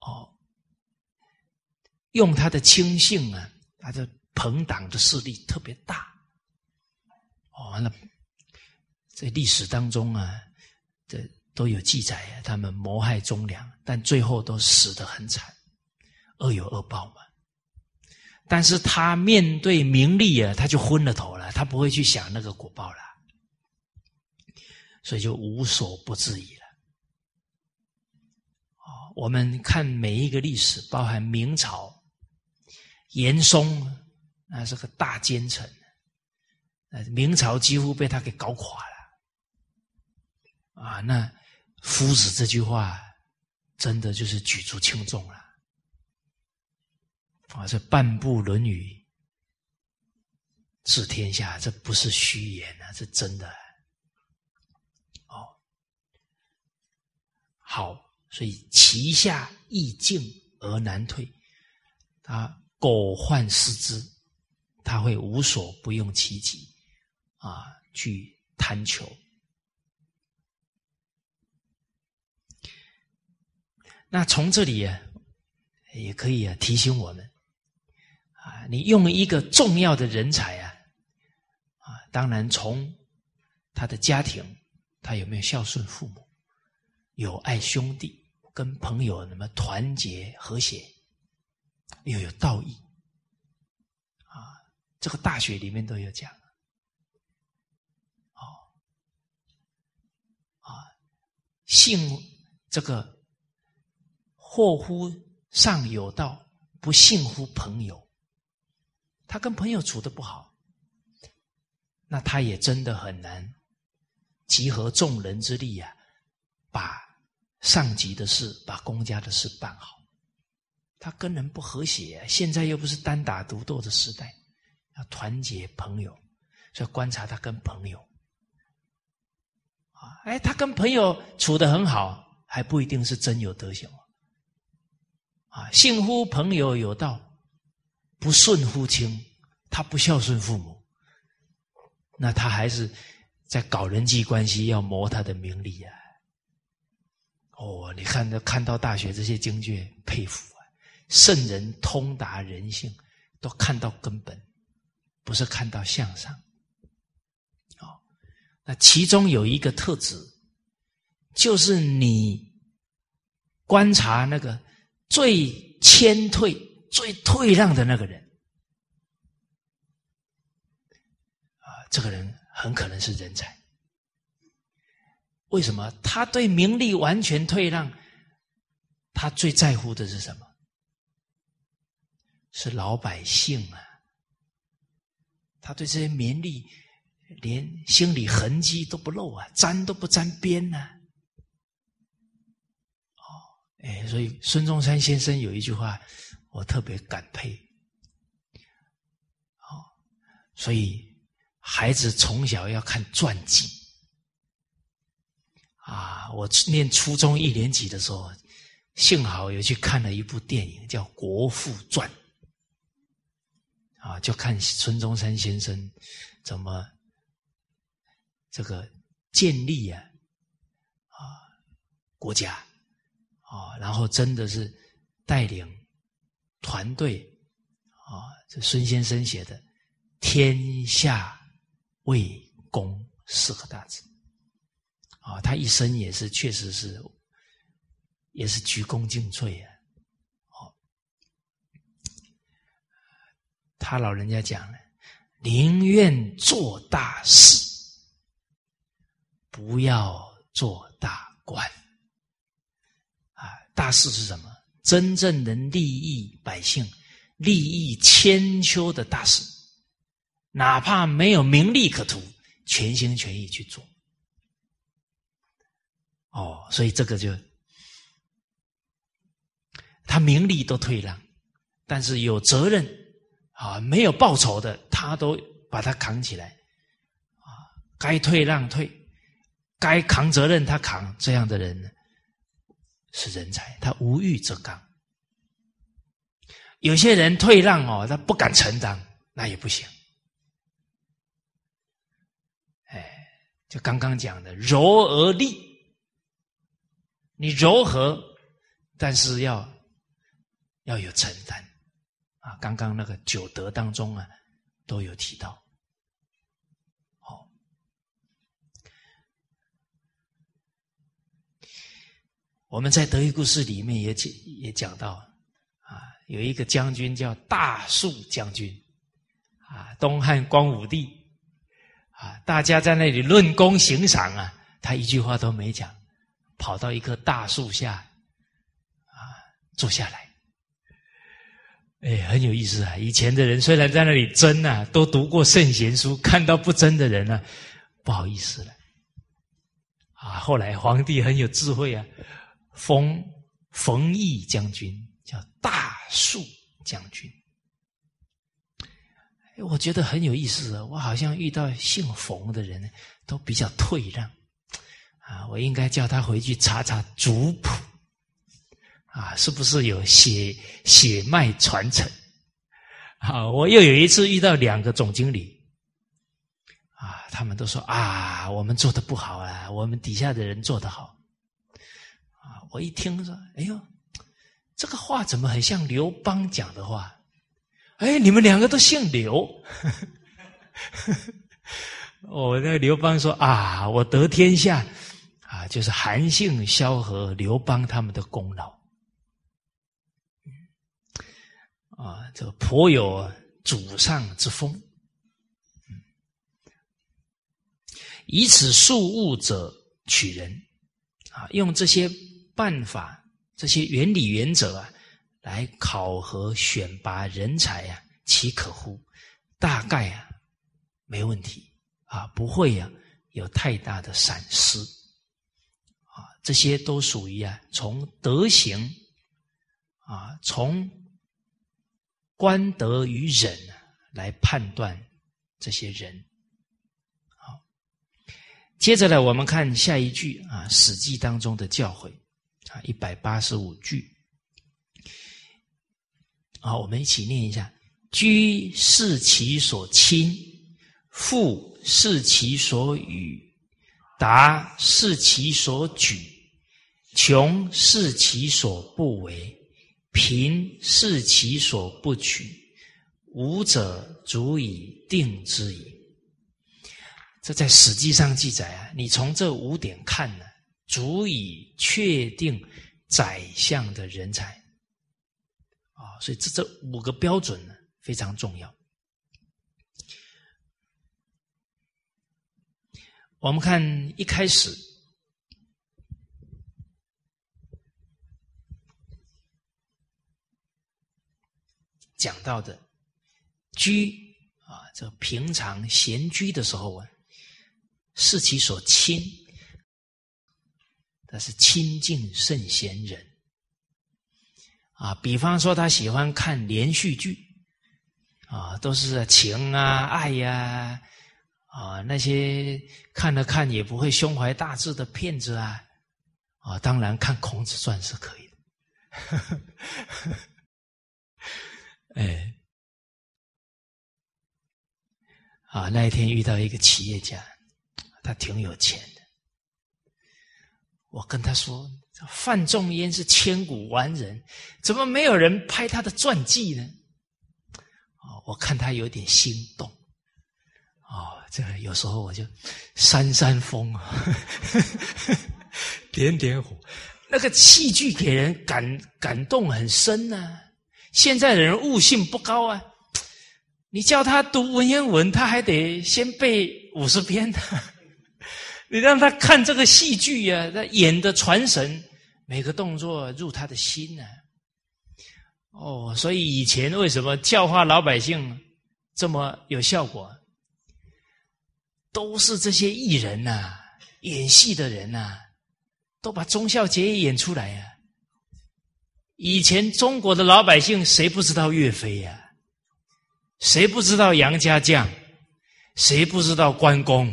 哦，用他的亲信啊，他的朋党的势力特别大。哦，那在历史当中啊，这都有记载啊，他们谋害忠良，但最后都死得很惨，恶有恶报嘛。但是他面对名利啊，他就昏了头了，他不会去想那个果报了，所以就无所不至矣了。啊，我们看每一个历史，包含明朝严嵩，那是个大奸臣。呃明朝几乎被他给搞垮了，啊，那夫子这句话真的就是举足轻重了，啊，这半部《论语》治天下，这不是虚言啊，这真的。哦，好，所以其下易进而难退，他苟患失之，他会无所不用其极。啊，去贪求。那从这里啊，也可以啊提醒我们啊，你用一个重要的人才啊，啊，当然从他的家庭，他有没有孝顺父母，有爱兄弟，跟朋友那么团结和谐，又有道义，啊，这个大学里面都有讲。信这个祸乎上有道，不信乎朋友。他跟朋友处的不好，那他也真的很难集合众人之力啊，把上级的事、把公家的事办好。他跟人不和谐，现在又不是单打独斗的时代，要团结朋友，所以观察他跟朋友啊。哎，他跟朋友处的很好，还不一定是真有德行啊！信乎朋友有道，不顺乎亲，他不孝顺父母，那他还是在搞人际关系，要谋他的名利啊！哦，你看这，看到大学这些经卷，佩服啊！圣人通达人性，都看到根本，不是看到向上。哦那其中有一个特质，就是你观察那个最谦退、最退让的那个人，啊，这个人很可能是人才。为什么？他对名利完全退让，他最在乎的是什么？是老百姓啊，他对这些名利连心理痕迹都不露啊，沾都不沾边呢。哦，哎，所以孙中山先生有一句话，我特别感佩。哦，所以孩子从小要看传记。啊，我念初中一年级的时候，幸好有去看了一部电影，叫《国父传》。啊，就看孙中山先生怎么这个建立啊啊国家啊，然后真的是带领团队啊，这孙先生写的“天下为公”四个大字啊，他一生也是确实是也是鞠躬尽瘁啊。他老人家讲了，宁愿做大事，不要做大官。啊，大事是什么？真正能利益百姓、利益千秋的大事，哪怕没有名利可图，全心全意去做。哦，所以这个就他名利都退让，但是有责任。啊，没有报酬的，他都把他扛起来，啊，该退让退，该扛责任他扛，这样的人呢是人才，他无欲则刚。有些人退让哦，他不敢承担，那也不行。哎，就刚刚讲的柔而立，你柔和，但是要要有承担。啊，刚刚那个九德当中啊，都有提到。我们在德育故事里面也讲也讲到，啊，有一个将军叫大树将军，啊，东汉光武帝，啊，大家在那里论功行赏啊，他一句话都没讲，跑到一棵大树下，啊，坐下来。哎，很有意思啊！以前的人虽然在那里争啊，都读过圣贤书，看到不争的人呢，不好意思了。啊，后来皇帝很有智慧啊，冯冯异将军叫大树将军。我觉得很有意思！我好像遇到姓冯的人都比较退让啊，我应该叫他回去查查族谱。啊，是不是有血血脉传承？啊，我又有一次遇到两个总经理，啊，他们都说啊，我们做的不好啊，我们底下的人做的好。我一听说，哎呦，这个话怎么很像刘邦讲的话？哎，你们两个都姓刘。我那刘邦说啊，我得天下啊，就是韩信、萧何、刘邦他们的功劳。啊，这个颇有祖上之风。以此数物者取人，啊，用这些办法、这些原理原则啊，来考核选拔人才啊，岂可乎？大概啊，没问题啊，不会呀，有太大的闪失。啊，这些都属于啊，从德行啊，从。官德与忍来判断这些人。好，接着呢，我们看下一句啊，《史记》当中的教诲啊，一百八十五句。好，我们一起念一下：居视其所亲，富视其所与，达视其所举，穷视其所不为。贫是其所不取，无者足以定之矣。这在史记上记载啊，你从这五点看呢，足以确定宰相的人才啊。所以这这五个标准呢，非常重要。我们看一开始。讲到的居啊，这平常闲居的时候啊，视其所亲，那是亲近圣贤人啊。比方说，他喜欢看连续剧啊，都是情啊、爱呀啊，那些看了看也不会胸怀大志的骗子啊啊，当然看《孔子传》是可以的。哎，啊，那一天遇到一个企业家，他挺有钱的。我跟他说：“范仲淹是千古完人，怎么没有人拍他的传记呢？”哦，我看他有点心动。哦，这个有时候我就扇扇风啊，点点火。那个戏剧给人感感动很深呐。现在的人悟性不高啊，你叫他读文言文，他还得先背五十篇呢。你让他看这个戏剧呀，他演的传神，每个动作入他的心呢。哦，所以以前为什么教化老百姓这么有效果？都是这些艺人呐，演戏的人呐，都把忠孝节义演出来呀。以前中国的老百姓谁不知道岳飞呀？谁不知道杨家将？谁不知道关公？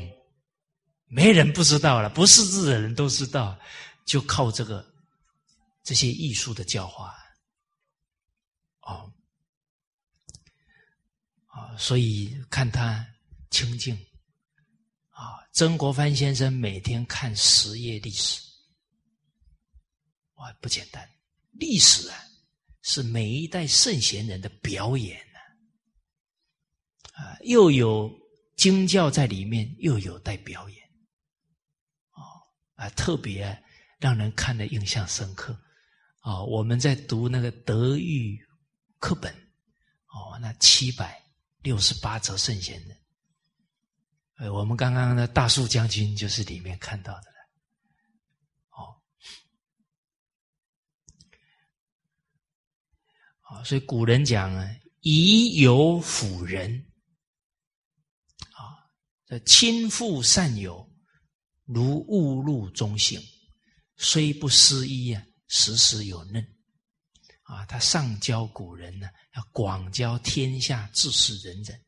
没人不知道了，不识字的人都知道，就靠这个这些艺术的教化。哦，啊，所以看他清净啊。曾国藩先生每天看十页历史，哇，不简单。历史啊，是每一代圣贤人的表演呢，啊，又有经教在里面，又有带表演，啊，特别让人看的印象深刻，啊，我们在读那个德育课本，哦，那七百六十八则圣贤人，呃，我们刚刚的大树将军就是里面看到的。啊，所以古人讲啊，以友辅仁，啊，亲附善友，如误入中行，虽不思衣啊，时时有嫩。啊，他上交古人呢，要广交天下志士仁人。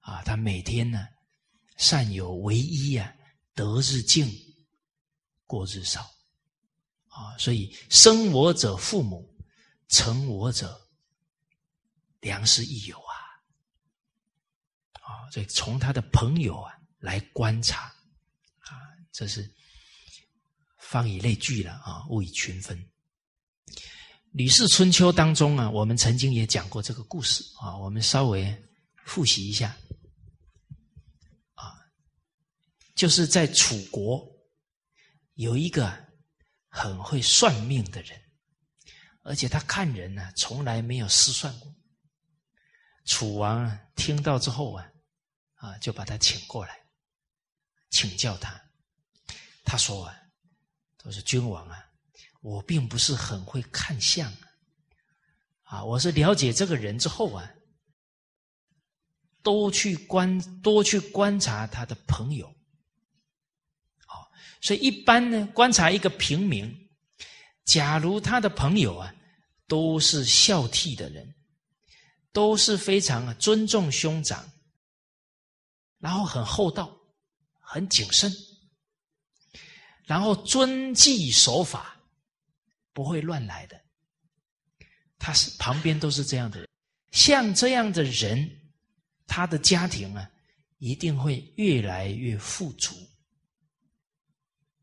啊，他每天呢，善有为一啊，得日进，过日少。啊，所以生我者父母，成我者。良师益友啊，啊，所以从他的朋友啊来观察，这是方以类聚了啊，物以群分。《吕氏春秋》当中啊，我们曾经也讲过这个故事啊，我们稍微复习一下啊，就是在楚国有一个很会算命的人，而且他看人呢，从来没有失算过。楚王听到之后啊，啊，就把他请过来，请教他。他说啊，他说君王啊，我并不是很会看相啊，啊，我是了解这个人之后啊，多去观多去观察他的朋友。好，所以一般呢，观察一个平民，假如他的朋友啊，都是孝悌的人。都是非常尊重兄长，然后很厚道，很谨慎，然后遵纪守法，不会乱来的。他是旁边都是这样的人，像这样的人，他的家庭啊，一定会越来越富足。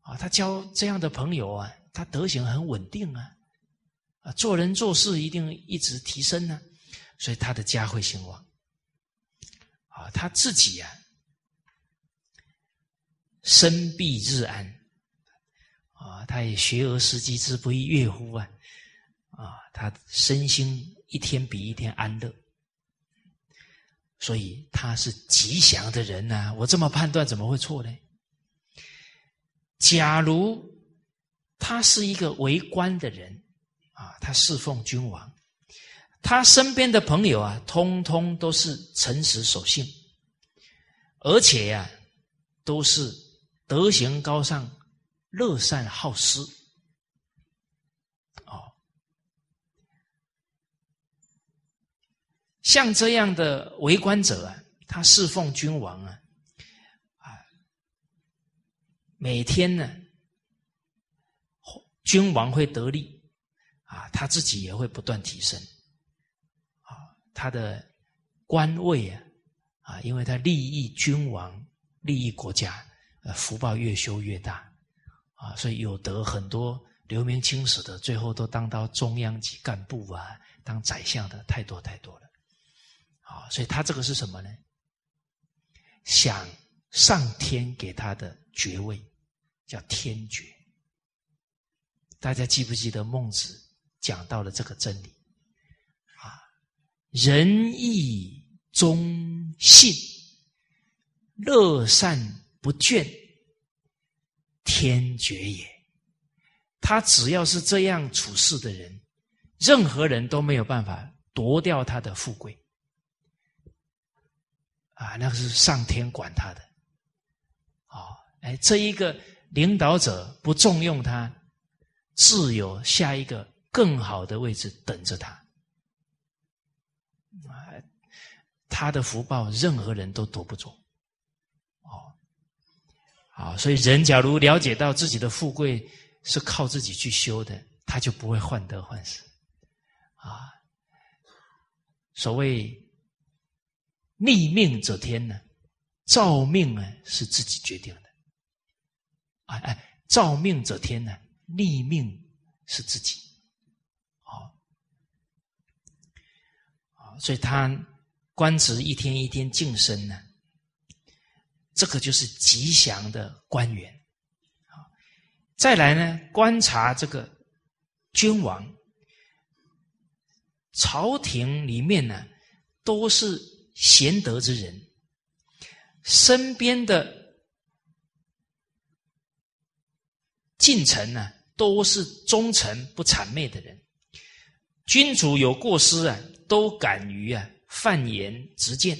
啊，他交这样的朋友啊，他德行很稳定啊，啊，做人做事一定一直提升呢。所以他的家会兴旺，啊，他自己呀，身必日安，啊，他也学而时习之，不亦乐乎啊，啊，他身心一天比一天安乐，所以他是吉祥的人呐。我这么判断怎么会错呢？假如他是一个为官的人，啊，他侍奉君王。他身边的朋友啊，通通都是诚实守信，而且呀，都是德行高尚、乐善好施。哦，像这样的为官者啊，他侍奉君王啊，啊，每天呢，君王会得利，啊，他自己也会不断提升。啊他的官位啊，啊，因为他利益君王、利益国家，呃，福报越修越大，啊，所以有得很多留名青史的，最后都当到中央级干部啊，当宰相的太多太多了，啊，所以他这个是什么呢？想上天给他的爵位叫天爵，大家记不记得孟子讲到了这个真理？啊仁义忠信，乐善不倦，天绝也。他只要是这样处事的人，任何人都没有办法夺掉他的富贵。啊，那个是上天管他的。哦，哎，这一个领导者不重用他，自有下一个更好的位置等着他。啊，他的福报任何人都夺不走，啊，所以人假如了解到自己的富贵是靠自己去修的，他就不会患得患失，啊，所谓逆命者天呢，造命呢是自己决定的，哎哎，造命者天呢，逆命是自己。所以他官职一天一天晋升呢，这个就是吉祥的官员。再来呢，观察这个君王，朝廷里面呢都是贤德之人，身边的近臣呢都是忠臣不谄媚的人，君主有过失啊。都敢于啊犯言直谏，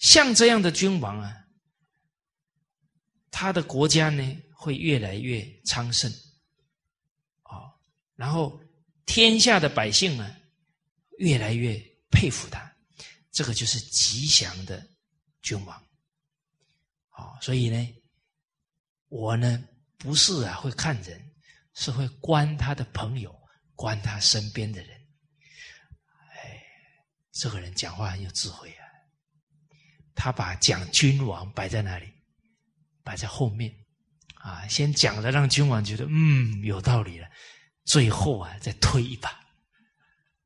像这样的君王啊，他的国家呢会越来越昌盛，啊，然后天下的百姓呢越来越佩服他，这个就是吉祥的君王，啊，所以呢，我呢不是啊会看人，是会观他的朋友，观他身边的人。哎这个人讲话很有智慧啊，他把讲君王摆在哪里？摆在后面啊，先讲了让君王觉得嗯有道理了，最后啊再推一把，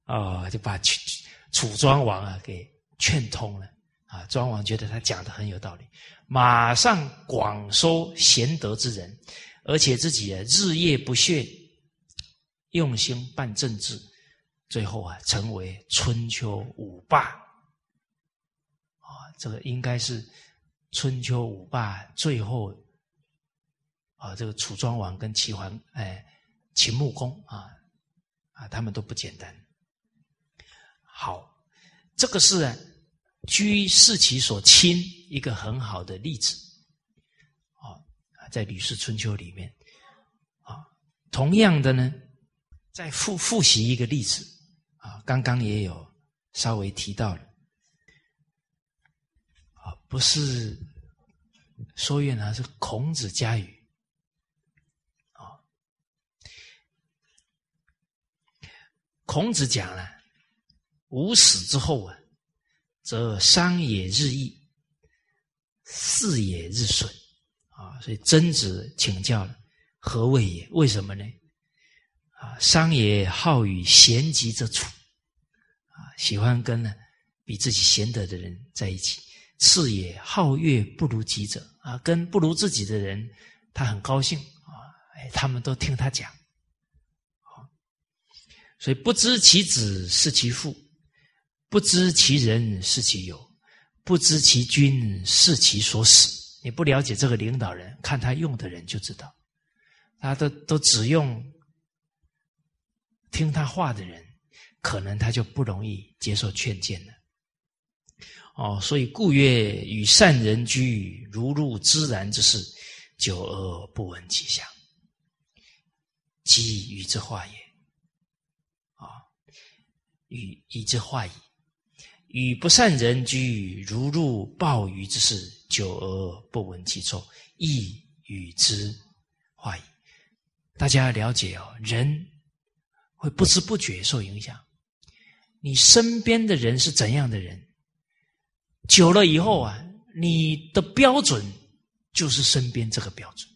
哦就把楚楚庄王啊给劝通了啊，庄王觉得他讲的很有道理，马上广收贤德之人，而且自己啊日夜不懈，用心办政治。最后啊，成为春秋五霸，这个应该是春秋五霸最后啊，这个楚庄王跟齐桓哎，秦穆公啊啊，他们都不简单。好，这个是居视其所亲一个很好的例子啊，在《吕氏春秋》里面啊，同样的呢，再复复习一个例子。啊，刚刚也有稍微提到了，不是说越南是孔子家语，啊，孔子讲了，吾死之后啊，则商也日益，事也日损，啊，所以曾子请教了，何谓也？为什么呢？啊，商也好与贤吉者处，啊，喜欢跟呢比自己贤德的人在一起。次也好乐不如己者，啊，跟不如自己的人，他很高兴啊，哎，他们都听他讲。所以不知其子是其父，不知其人是其友，不知其君是其所使。你不了解这个领导人，看他用的人就知道，他都都只用。听他话的人，可能他就不容易接受劝谏了。哦，所以故曰：与善人居，如入自然之事，久而不闻其详，即与之化也。啊，与以之化矣。与不善人居，如入鲍鱼之事，久而不闻其臭，亦与之化矣。大家要了解哦，人会不知不觉受影响。你身边的人是怎样的人，久了以后啊，你的标准就是身边这个标准。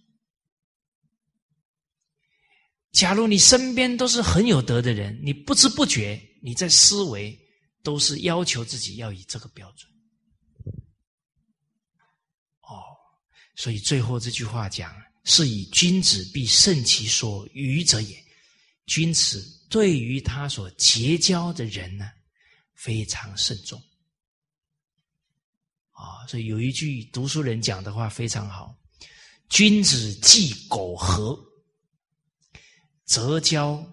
假如你身边都是很有德的人，你不知不觉你在思维都是要求自己要以这个标准。哦，所以最后这句话讲：是以君子必慎其所与者也。君子。对于他所结交的人呢，非常慎重啊。所以有一句读书人讲的话非常好：“君子忌苟合，则交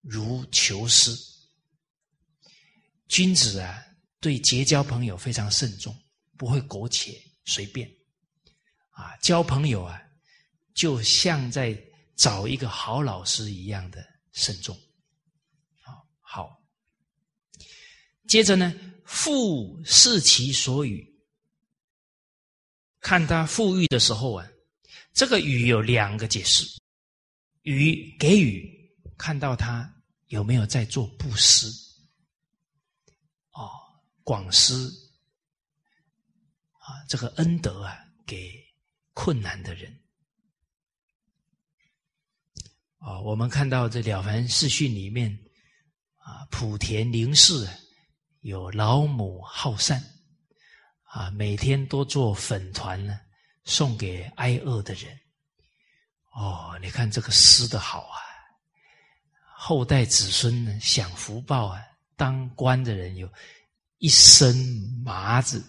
如求师。”君子啊，对结交朋友非常慎重，不会苟且随便啊。交朋友啊，就像在找一个好老师一样的慎重。好，好接着呢，复视其所与，看他富裕的时候啊，这个雨有两个解释：雨给予，看到他有没有在做布施，哦，广施啊，这个恩德啊，给困难的人。啊，我们看到这《了凡四训》里面。啊，莆田林氏有老母好善，啊，每天都做粉团呢，送给挨饿的人。哦，你看这个施的好啊，后代子孙呢享福报啊。当官的人有一身麻子，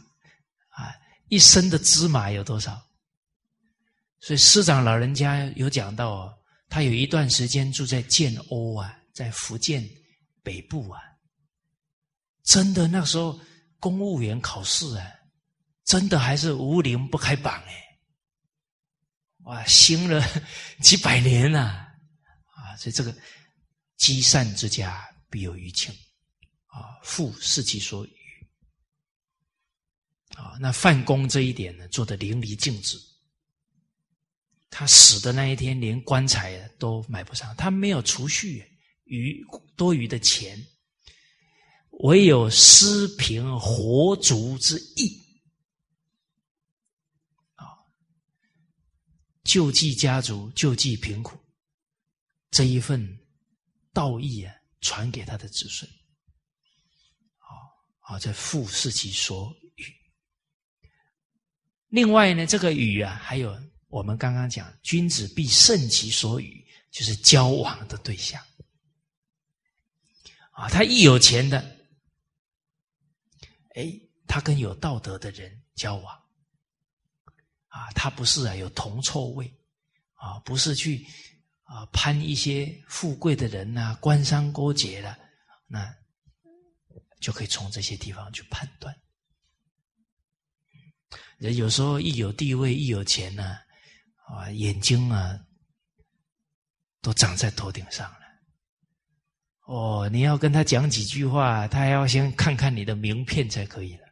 啊，一身的芝麻有多少？所以师长老人家有讲到哦，他有一段时间住在建瓯啊，在福建。北部啊，真的那时候公务员考试啊，真的还是无陵不开榜哎，哇，兴了 几百年了啊！所以这个积善之家必有余庆啊，富视其所啊。那范公这一点呢，做的淋漓尽致。他死的那一天，连棺材都买不上，他没有储蓄。余多余的钱，唯有施贫活足之意救济家族，救济贫苦，这一份道义啊，传给他的子孙。啊啊，这富是其所与。另外呢，这个与啊，还有我们刚刚讲，君子必慎其所与，就是交往的对象。啊，他一有钱的，哎，他跟有道德的人交往，啊，他不是啊有铜臭味，啊，不是去啊攀一些富贵的人呐，官商勾结了，那就可以从这些地方去判断。人有时候一有地位一有钱呢，啊，眼睛啊都长在头顶上了。哦，你要跟他讲几句话，他要先看看你的名片才可以了。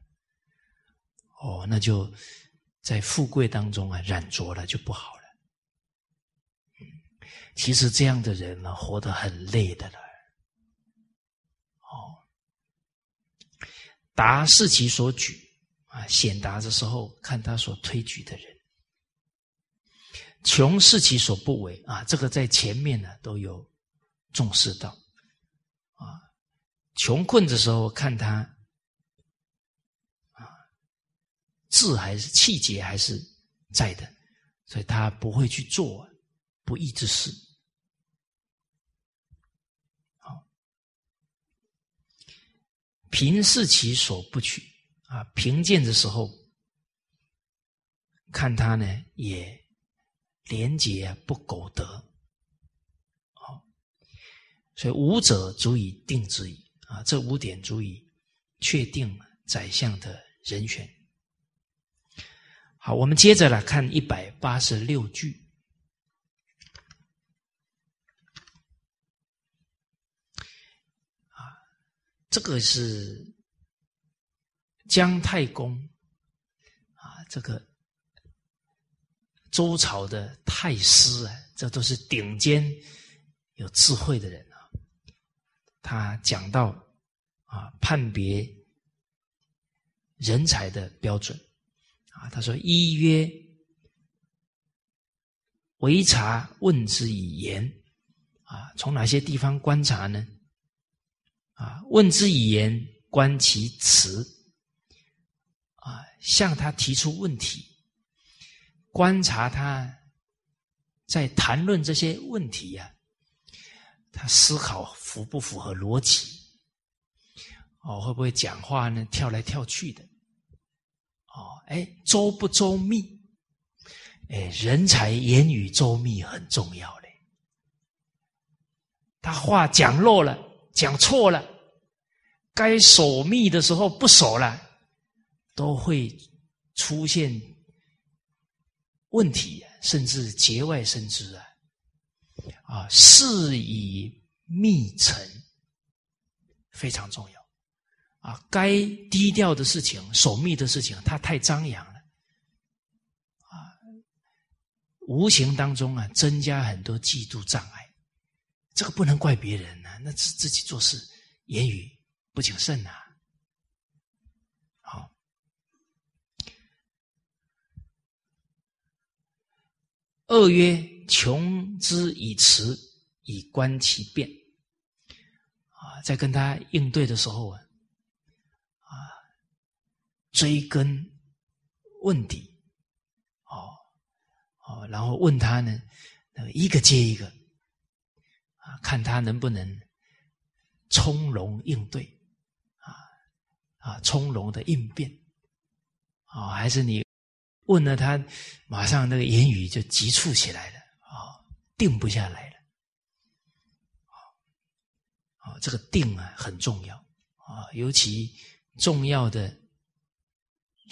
哦，那就在富贵当中啊染着了就不好了。其实这样的人呢，活得很累的了。哦，达是其所举啊，显达的时候看他所推举的人；穷是其所不为啊，这个在前面呢都有重视到啊。穷困的时候，看他啊，志还是气节还是在的，所以他不会去做不义之事。好，贫视其所不取啊，贫贱的时候，看他呢也廉洁不苟得。好，所以五者足以定之矣。啊，这五点足以确定宰相的人选。好，我们接着来看一百八十六句。啊，这个是姜太公啊，这个周朝的太师啊，这都是顶尖有智慧的人啊。他讲到啊，判别人才的标准。他说：“一曰，为察问之以言。啊，从哪些地方观察呢？啊，问之以言，观其辞。啊，向他提出问题，观察他在谈论这些问题呀，他思考符不符合逻辑？哦，会不会讲话呢？跳来跳去的？”哦，哎，周不周密？哎，人才言语周密很重要嘞。他话讲漏了，讲错了，该守密的时候不守了，都会出现问题，甚至节外生枝啊！啊，事以密成，非常重要。啊，该低调的事情、守密的事情，他太张扬了，啊，无形当中啊，增加很多嫉妒障碍。这个不能怪别人呐，那是自己做事言语不谨慎呐。好，二曰穷之以辞，以观其变。啊，在跟他应对的时候啊。追根问底，哦哦，然后问他呢，那个一个接一个，啊，看他能不能从容应对，啊啊，从容的应变，啊，还是你问了他，马上那个言语就急促起来了，啊，定不下来了，啊，这个定啊很重要，啊，尤其重要的。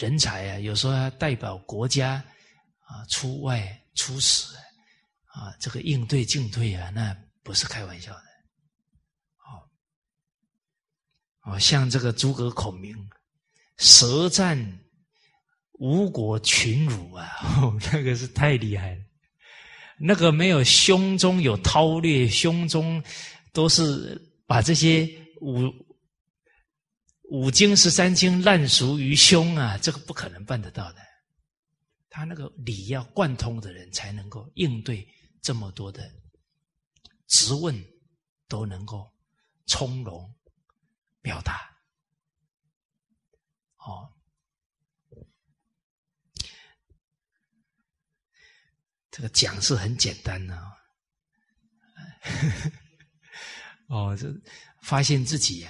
人才啊，有时候要代表国家啊出外出使啊，这个应对进退啊，那不是开玩笑的。好，哦，像这个诸葛孔明，舌战吴国群儒啊，那个是太厉害了。那个没有胸中有韬略，胸中都是把这些武。五经十三经烂熟于胸啊，这个不可能办得到的。他那个理要贯通的人，才能够应对这么多的质问，都能够从容表达。哦，这个讲是很简单的。哦，这发现自己。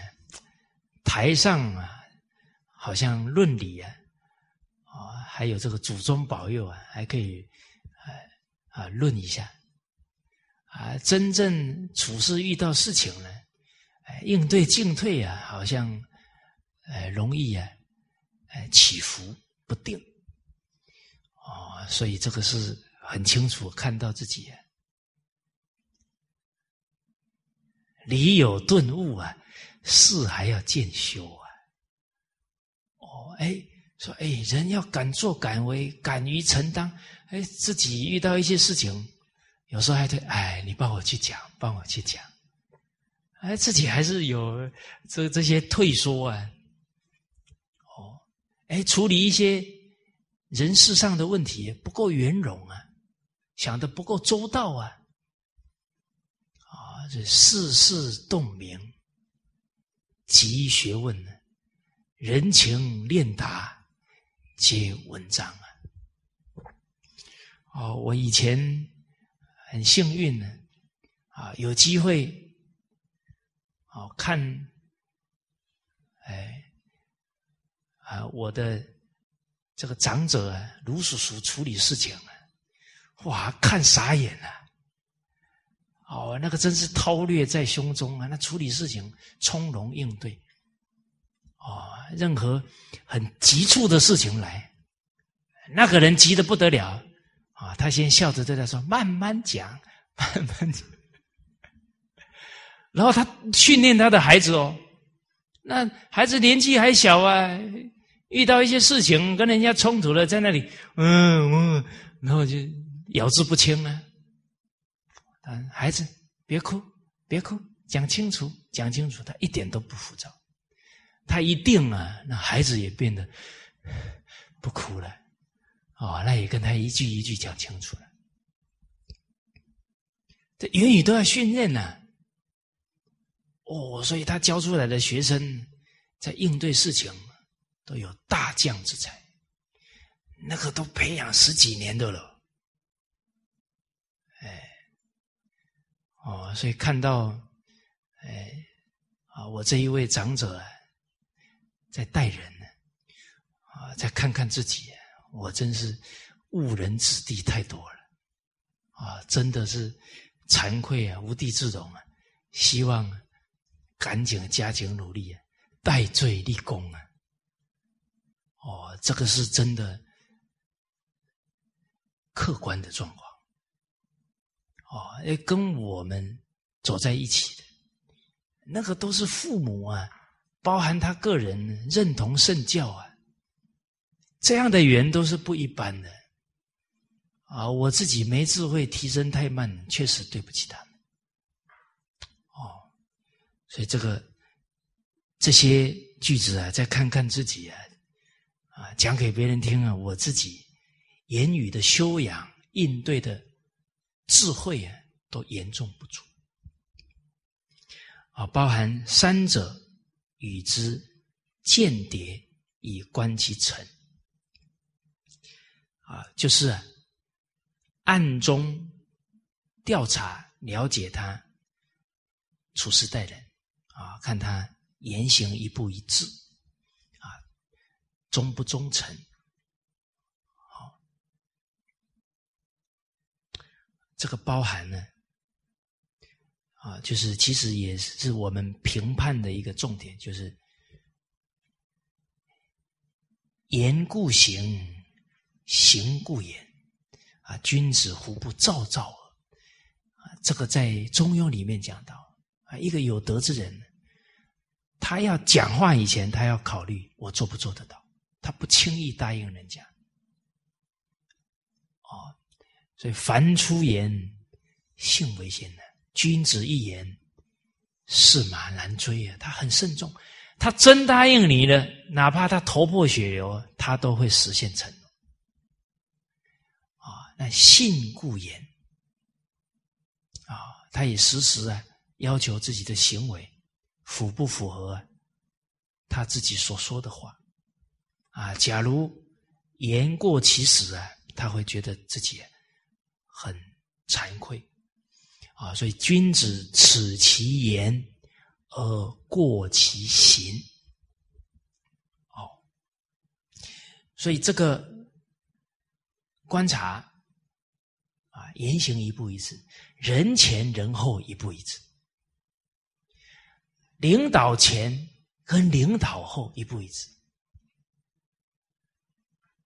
台上啊，好像论理啊，啊，还有这个祖宗保佑啊，还可以啊啊论一下啊。真正处事遇到事情呢，应对进退啊，好像呃容易啊，呃起伏不定哦，所以这个是很清楚看到自己啊理有顿悟啊。事还要渐修啊！哦，哎，说哎，人要敢作敢为，敢于承担。哎，自己遇到一些事情，有时候还得哎，你帮我去讲，帮我去讲。哎，自己还是有这这些退缩啊。哦，哎，处理一些人事上的问题不够圆融啊，想的不够周到啊。啊，这世事洞明。极学问呢，人情练达皆文章啊！哦，我以前很幸运呢，啊，有机会哦看，哎，啊，我的这个长者啊，卢叔叔处理事情啊，哇，看傻眼了，哦，那个真是韬略在胸中啊！那处理事情从容应对，哦，任何很急促的事情来，那个人急得不得了啊！他先笑着对他说：“慢慢讲，慢慢讲。”然后他训练他的孩子哦，那孩子年纪还小啊，遇到一些事情跟人家冲突了，在那里嗯嗯，然后就咬字不清啊。孩子，别哭，别哭，讲清楚，讲清楚。他一点都不浮躁，他一定啊，那孩子也变得 不哭了。哦，那也跟他一句一句讲清楚了。这言语都要训练呢。哦，所以他教出来的学生在应对事情都有大将之才，那个都培养十几年的了。哦，所以看到，哎，啊，我这一位长者在待人呢，啊，再看看自己，我真是误人子弟太多了，啊，真的是惭愧啊，无地自容啊，希望赶紧加紧努力啊，戴罪立功啊，哦，这个是真的客观的状况。哦，哎，跟我们走在一起的，那个都是父母啊，包含他个人认同圣教啊，这样的缘都是不一般的。啊，我自己没智慧，提升太慢，确实对不起他们。哦，所以这个这些句子啊，再看看自己啊，啊，讲给别人听啊，我自己言语的修养，应对的。智慧啊，都严重不足啊！包含三者与之间谍以观其诚啊，就是暗中调查了解他处事待人啊，看他言行一不一致啊，忠不忠诚。这个包含呢，啊，就是其实也是我们评判的一个重点，就是言故行，行故言，啊，君子胡不躁躁啊，这个在《中庸》里面讲到。啊，一个有德之人，他要讲话以前，他要考虑我做不做得到，他不轻易答应人家。所以，凡出言，信为先的。君子一言，驷马难追啊！他很慎重，他真答应你了，哪怕他头破血流，他都会实现承诺。啊，那信故言，啊，他也时时啊要求自己的行为符不符合他自己所说的话。啊，假如言过其实啊，他会觉得自己。很惭愧啊，所以君子耻其言而过其行。哦，所以这个观察啊，言行一步一致，人前人后一步一致，领导前跟领导后一步一致。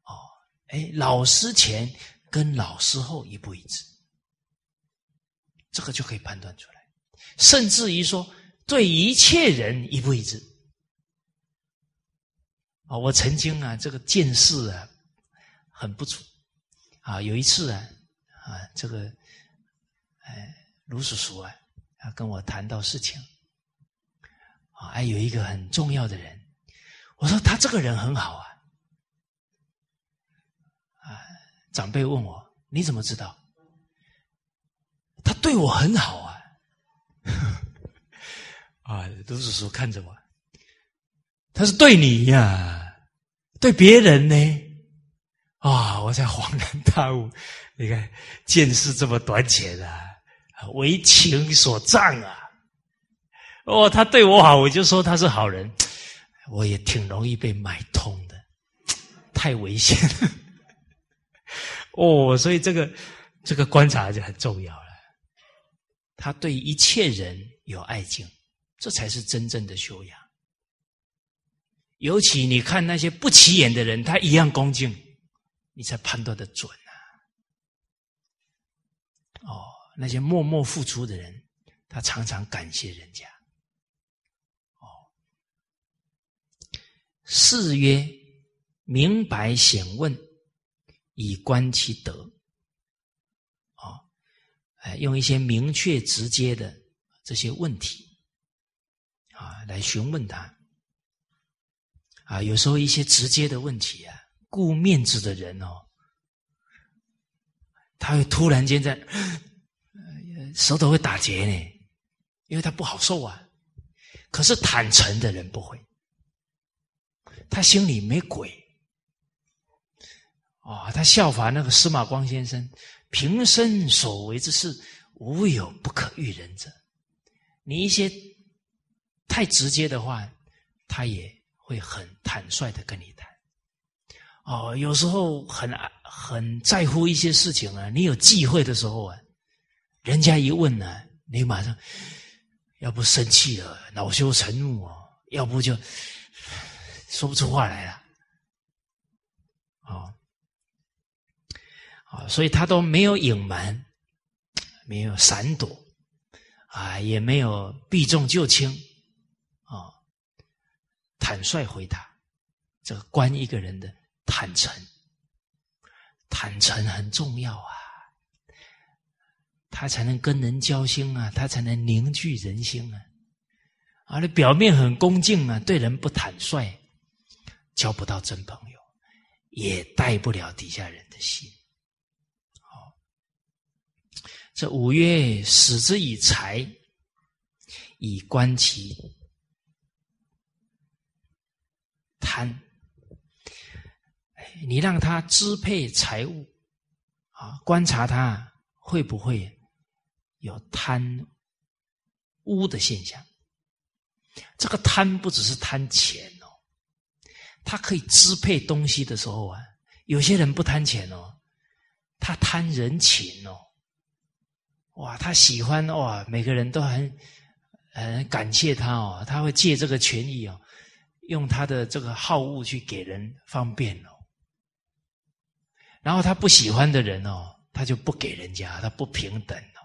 哦，哎，老师前。跟老师后一步一致，这个就可以判断出来。甚至于说，对一切人一步一致。啊，我曾经啊，这个见识啊，很不足。啊，有一次啊，啊，这个，哎，卢叔叔啊，他跟我谈到事情，啊，还有一个很重要的人，我说他这个人很好啊。长辈问我：“你怎么知道？”他对我很好啊！啊，都是说看着我，他是对你呀，对别人呢？啊，我才恍然大悟，你看见识这么短浅啊，为情所障啊！哦，他对我好，我就说他是好人，我也挺容易被买通的，太危险了。哦，所以这个这个观察就很重要了。他对一切人有爱敬，这才是真正的修养。尤其你看那些不起眼的人，他一样恭敬，你才判断的准啊。哦，那些默默付出的人，他常常感谢人家。哦，四曰明白显问，以观其德。啊，哎，用一些明确直接的这些问题啊，来询问他。啊，有时候一些直接的问题啊，顾面子的人哦，他会突然间在舌头会打结呢，因为他不好受啊。可是坦诚的人不会，他心里没鬼。哦，他效法那个司马光先生，平生所为之事，无有不可喻人者。你一些太直接的话，他也。会很坦率的跟你谈，哦，有时候很很在乎一些事情啊，你有忌讳的时候啊，人家一问呢，你马上要不生气了，恼羞成怒哦，要不就 说不出话来了，哦，所以他都没有隐瞒，没有闪躲，啊，也没有避重就轻。啊坦率回答，这个关一个人的坦诚，坦诚很重要啊，他才能跟人交心啊，他才能凝聚人心啊。啊，你表面很恭敬啊，对人不坦率，交不到真朋友，也带不了底下人的心。好，这五月使之以财，以观其。贪，你让他支配财物，啊，观察他会不会有贪污的现象。这个贪不只是贪钱哦，他可以支配东西的时候啊，有些人不贪钱哦，他贪人情哦，哇，他喜欢哇，每个人都很很感谢他哦，他会借这个权益哦。用他的这个好恶去给人方便哦，然后他不喜欢的人哦，他就不给人家，他不平等哦。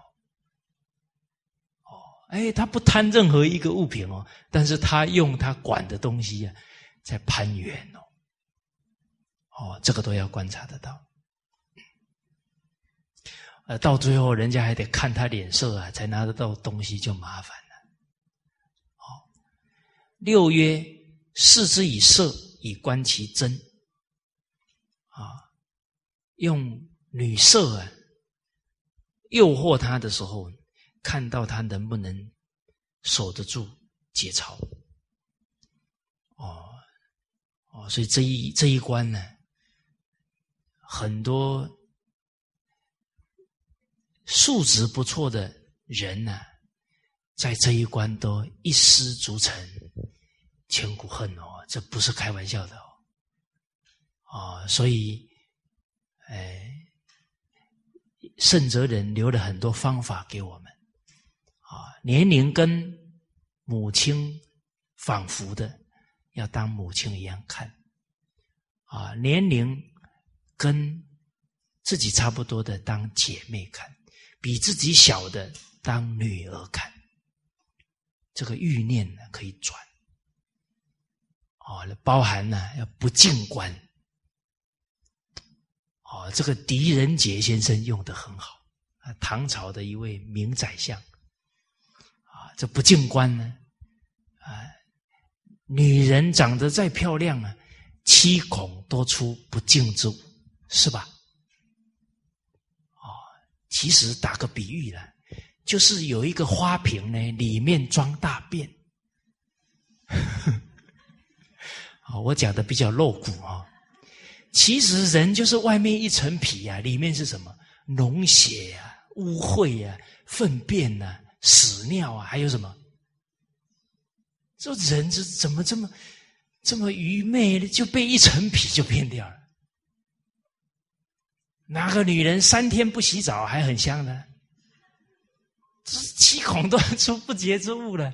哦，哎，他不贪任何一个物品哦，但是他用他管的东西啊，在攀援哦。哦，这个都要观察得到。呃，到最后人家还得看他脸色啊，才拿得到东西，就麻烦了。哦，六曰。视之以色，以观其真。啊，用女色啊诱惑他的时候，看到他能不能守得住节操。哦哦，所以这一这一关呢，很多素质不错的人呢，在这一关都一失足成。千古恨哦，这不是开玩笑的哦，啊，所以，哎，圣哲人留了很多方法给我们，啊，年龄跟母亲仿佛的，要当母亲一样看，啊，年龄跟自己差不多的当姐妹看，比自己小的当女儿看，这个欲念呢可以转。哦，包含呢要不进观。哦，这个狄仁杰先生用的很好啊，唐朝的一位名宰相。啊，这不进观呢，啊，女人长得再漂亮啊，七孔多出不净之物，是吧？其实打个比喻呢，就是有一个花瓶呢，里面装大便。我讲的比较露骨啊，其实人就是外面一层皮啊，里面是什么？脓血啊、污秽啊、粪便啊、屎尿啊，还有什么？这人这怎么这么这么愚昧呢？就被一层皮就骗掉了。哪个女人三天不洗澡还很香呢？这七孔断出不洁之物了。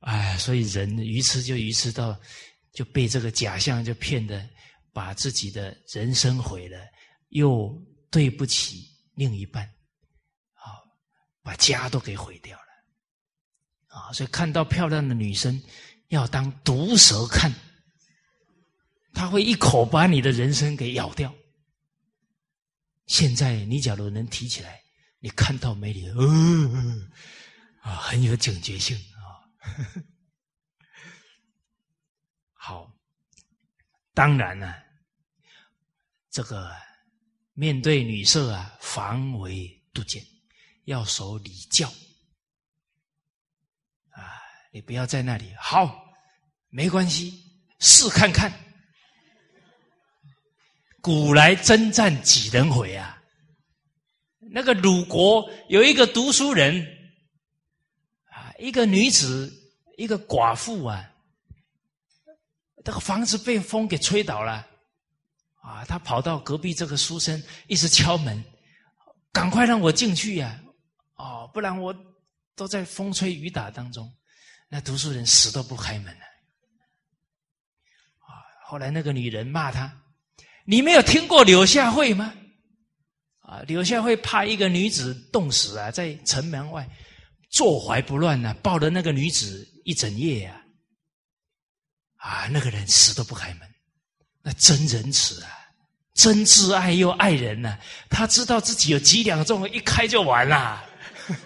哎，所以人愚痴就愚痴到，就被这个假象就骗的，把自己的人生毁了，又对不起另一半，啊，把家都给毁掉了。啊，所以看到漂亮的女生，要当毒蛇看，他会一口把你的人生给咬掉。现在你假如能提起来，你看到美女，呃，啊，很有警觉性啊。好，当然了，这个面对女色啊，防微杜渐，要守礼教啊，你不要在那里好，没关系，试看看。古来征战几人回啊？那个鲁国有一个读书人啊，一个女子，一个寡妇啊，这个房子被风给吹倒了啊，他跑到隔壁这个书生，一直敲门，赶快让我进去呀！哦，不然我都在风吹雨打当中。那读书人死都不开门了啊！后来那个女人骂他。你没有听过柳下惠吗？啊，柳下惠怕一个女子冻死啊，在城门外坐怀不乱呢，抱着那个女子一整夜啊，啊，那个人死都不开门，那真仁慈啊，真挚爱又爱人呢。他知道自己有几两重，一开就完了，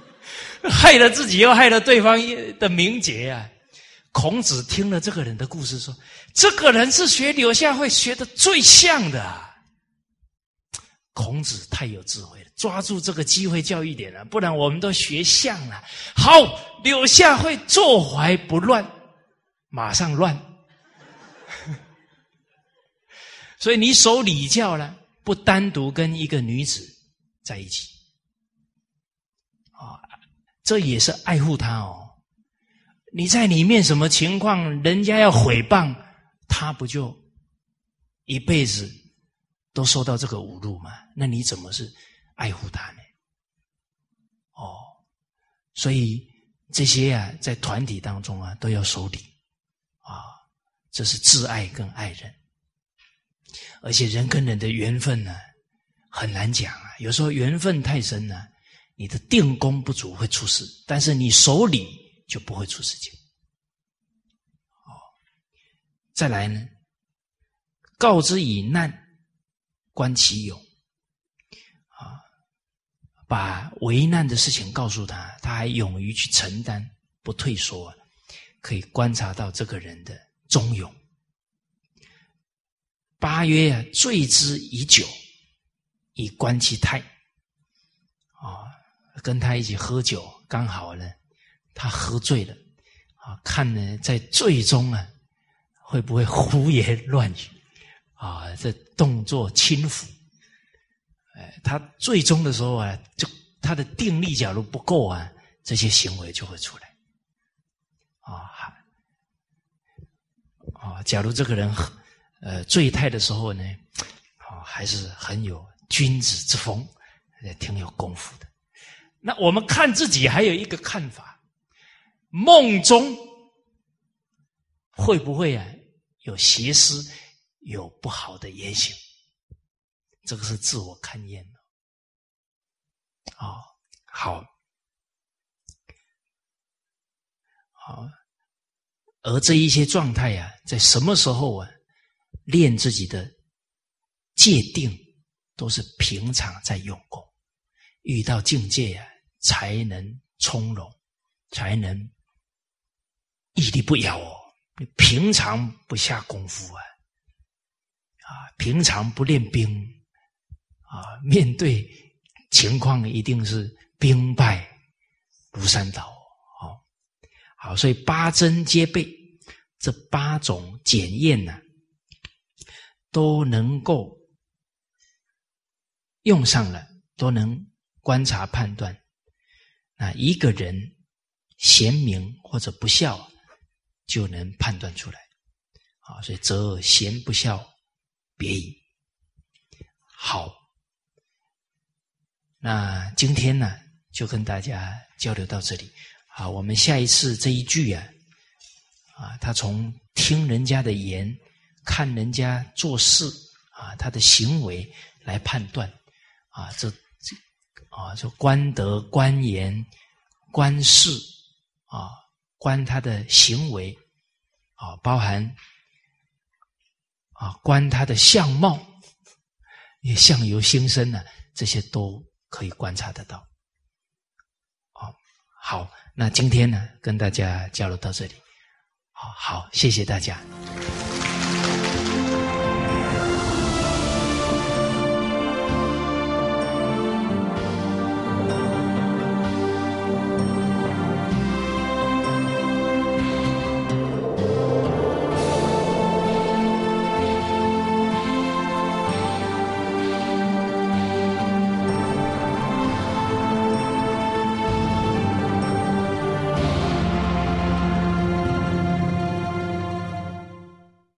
害了自己又害了对方的名节啊。孔子听了这个人的故事，说：“这个人是学柳下惠学的最像的。”啊孔子太有智慧了，抓住这个机会教育点了，不然我们都学像了。好，柳下惠坐怀不乱，马上乱。所以你守礼教了，不单独跟一个女子在一起，啊，这也是爱护她哦。你在里面什么情况？人家要诽谤，他不就一辈子都受到这个侮辱吗？那你怎么是爱护他呢？哦，所以这些啊，在团体当中啊，都要守礼啊，这是挚爱跟爱人。而且人跟人的缘分呢，很难讲啊。有时候缘分太深了，你的定功不足会出事，但是你守礼。就不会出事情。再来呢？告之以难，观其勇。啊，把为难的事情告诉他，他还勇于去承担，不退缩，可以观察到这个人的忠勇。八曰啊，醉之以酒，以观其态。啊，跟他一起喝酒，刚好呢。他喝醉了，啊，看呢，在醉中啊，会不会胡言乱语？啊，这动作轻浮，哎，他最终的时候啊，就他的定力假如不够啊，这些行为就会出来。啊，啊，假如这个人呃醉态的时候呢，啊，还是很有君子之风，也挺有功夫的。那我们看自己还有一个看法。梦中会不会啊有邪思，有不好的言行？这个是自我勘验的。哦，好，好，而这一些状态呀，在什么时候啊练自己的界定，都是平常在用功，遇到境界呀，才能从容，才能。屹立不摇哦！你平常不下功夫啊，啊，平常不练兵啊，面对情况一定是兵败如山倒哦。好，所以八珍皆备，这八种检验呢，都能够用上了，都能观察判断啊，一个人贤明或者不孝。就能判断出来，啊，所以择贤不孝，别矣。好，那今天呢，就跟大家交流到这里。好，我们下一次这一句啊，啊，他从听人家的言，看人家做事啊，他的行为来判断啊，这这啊，说观德、观言、观事啊，观他的行为啊，包含啊，观他的相貌，也相由心生呢，这些都可以观察得到。好，好那今天呢，跟大家交流到这里。好好，谢谢大家。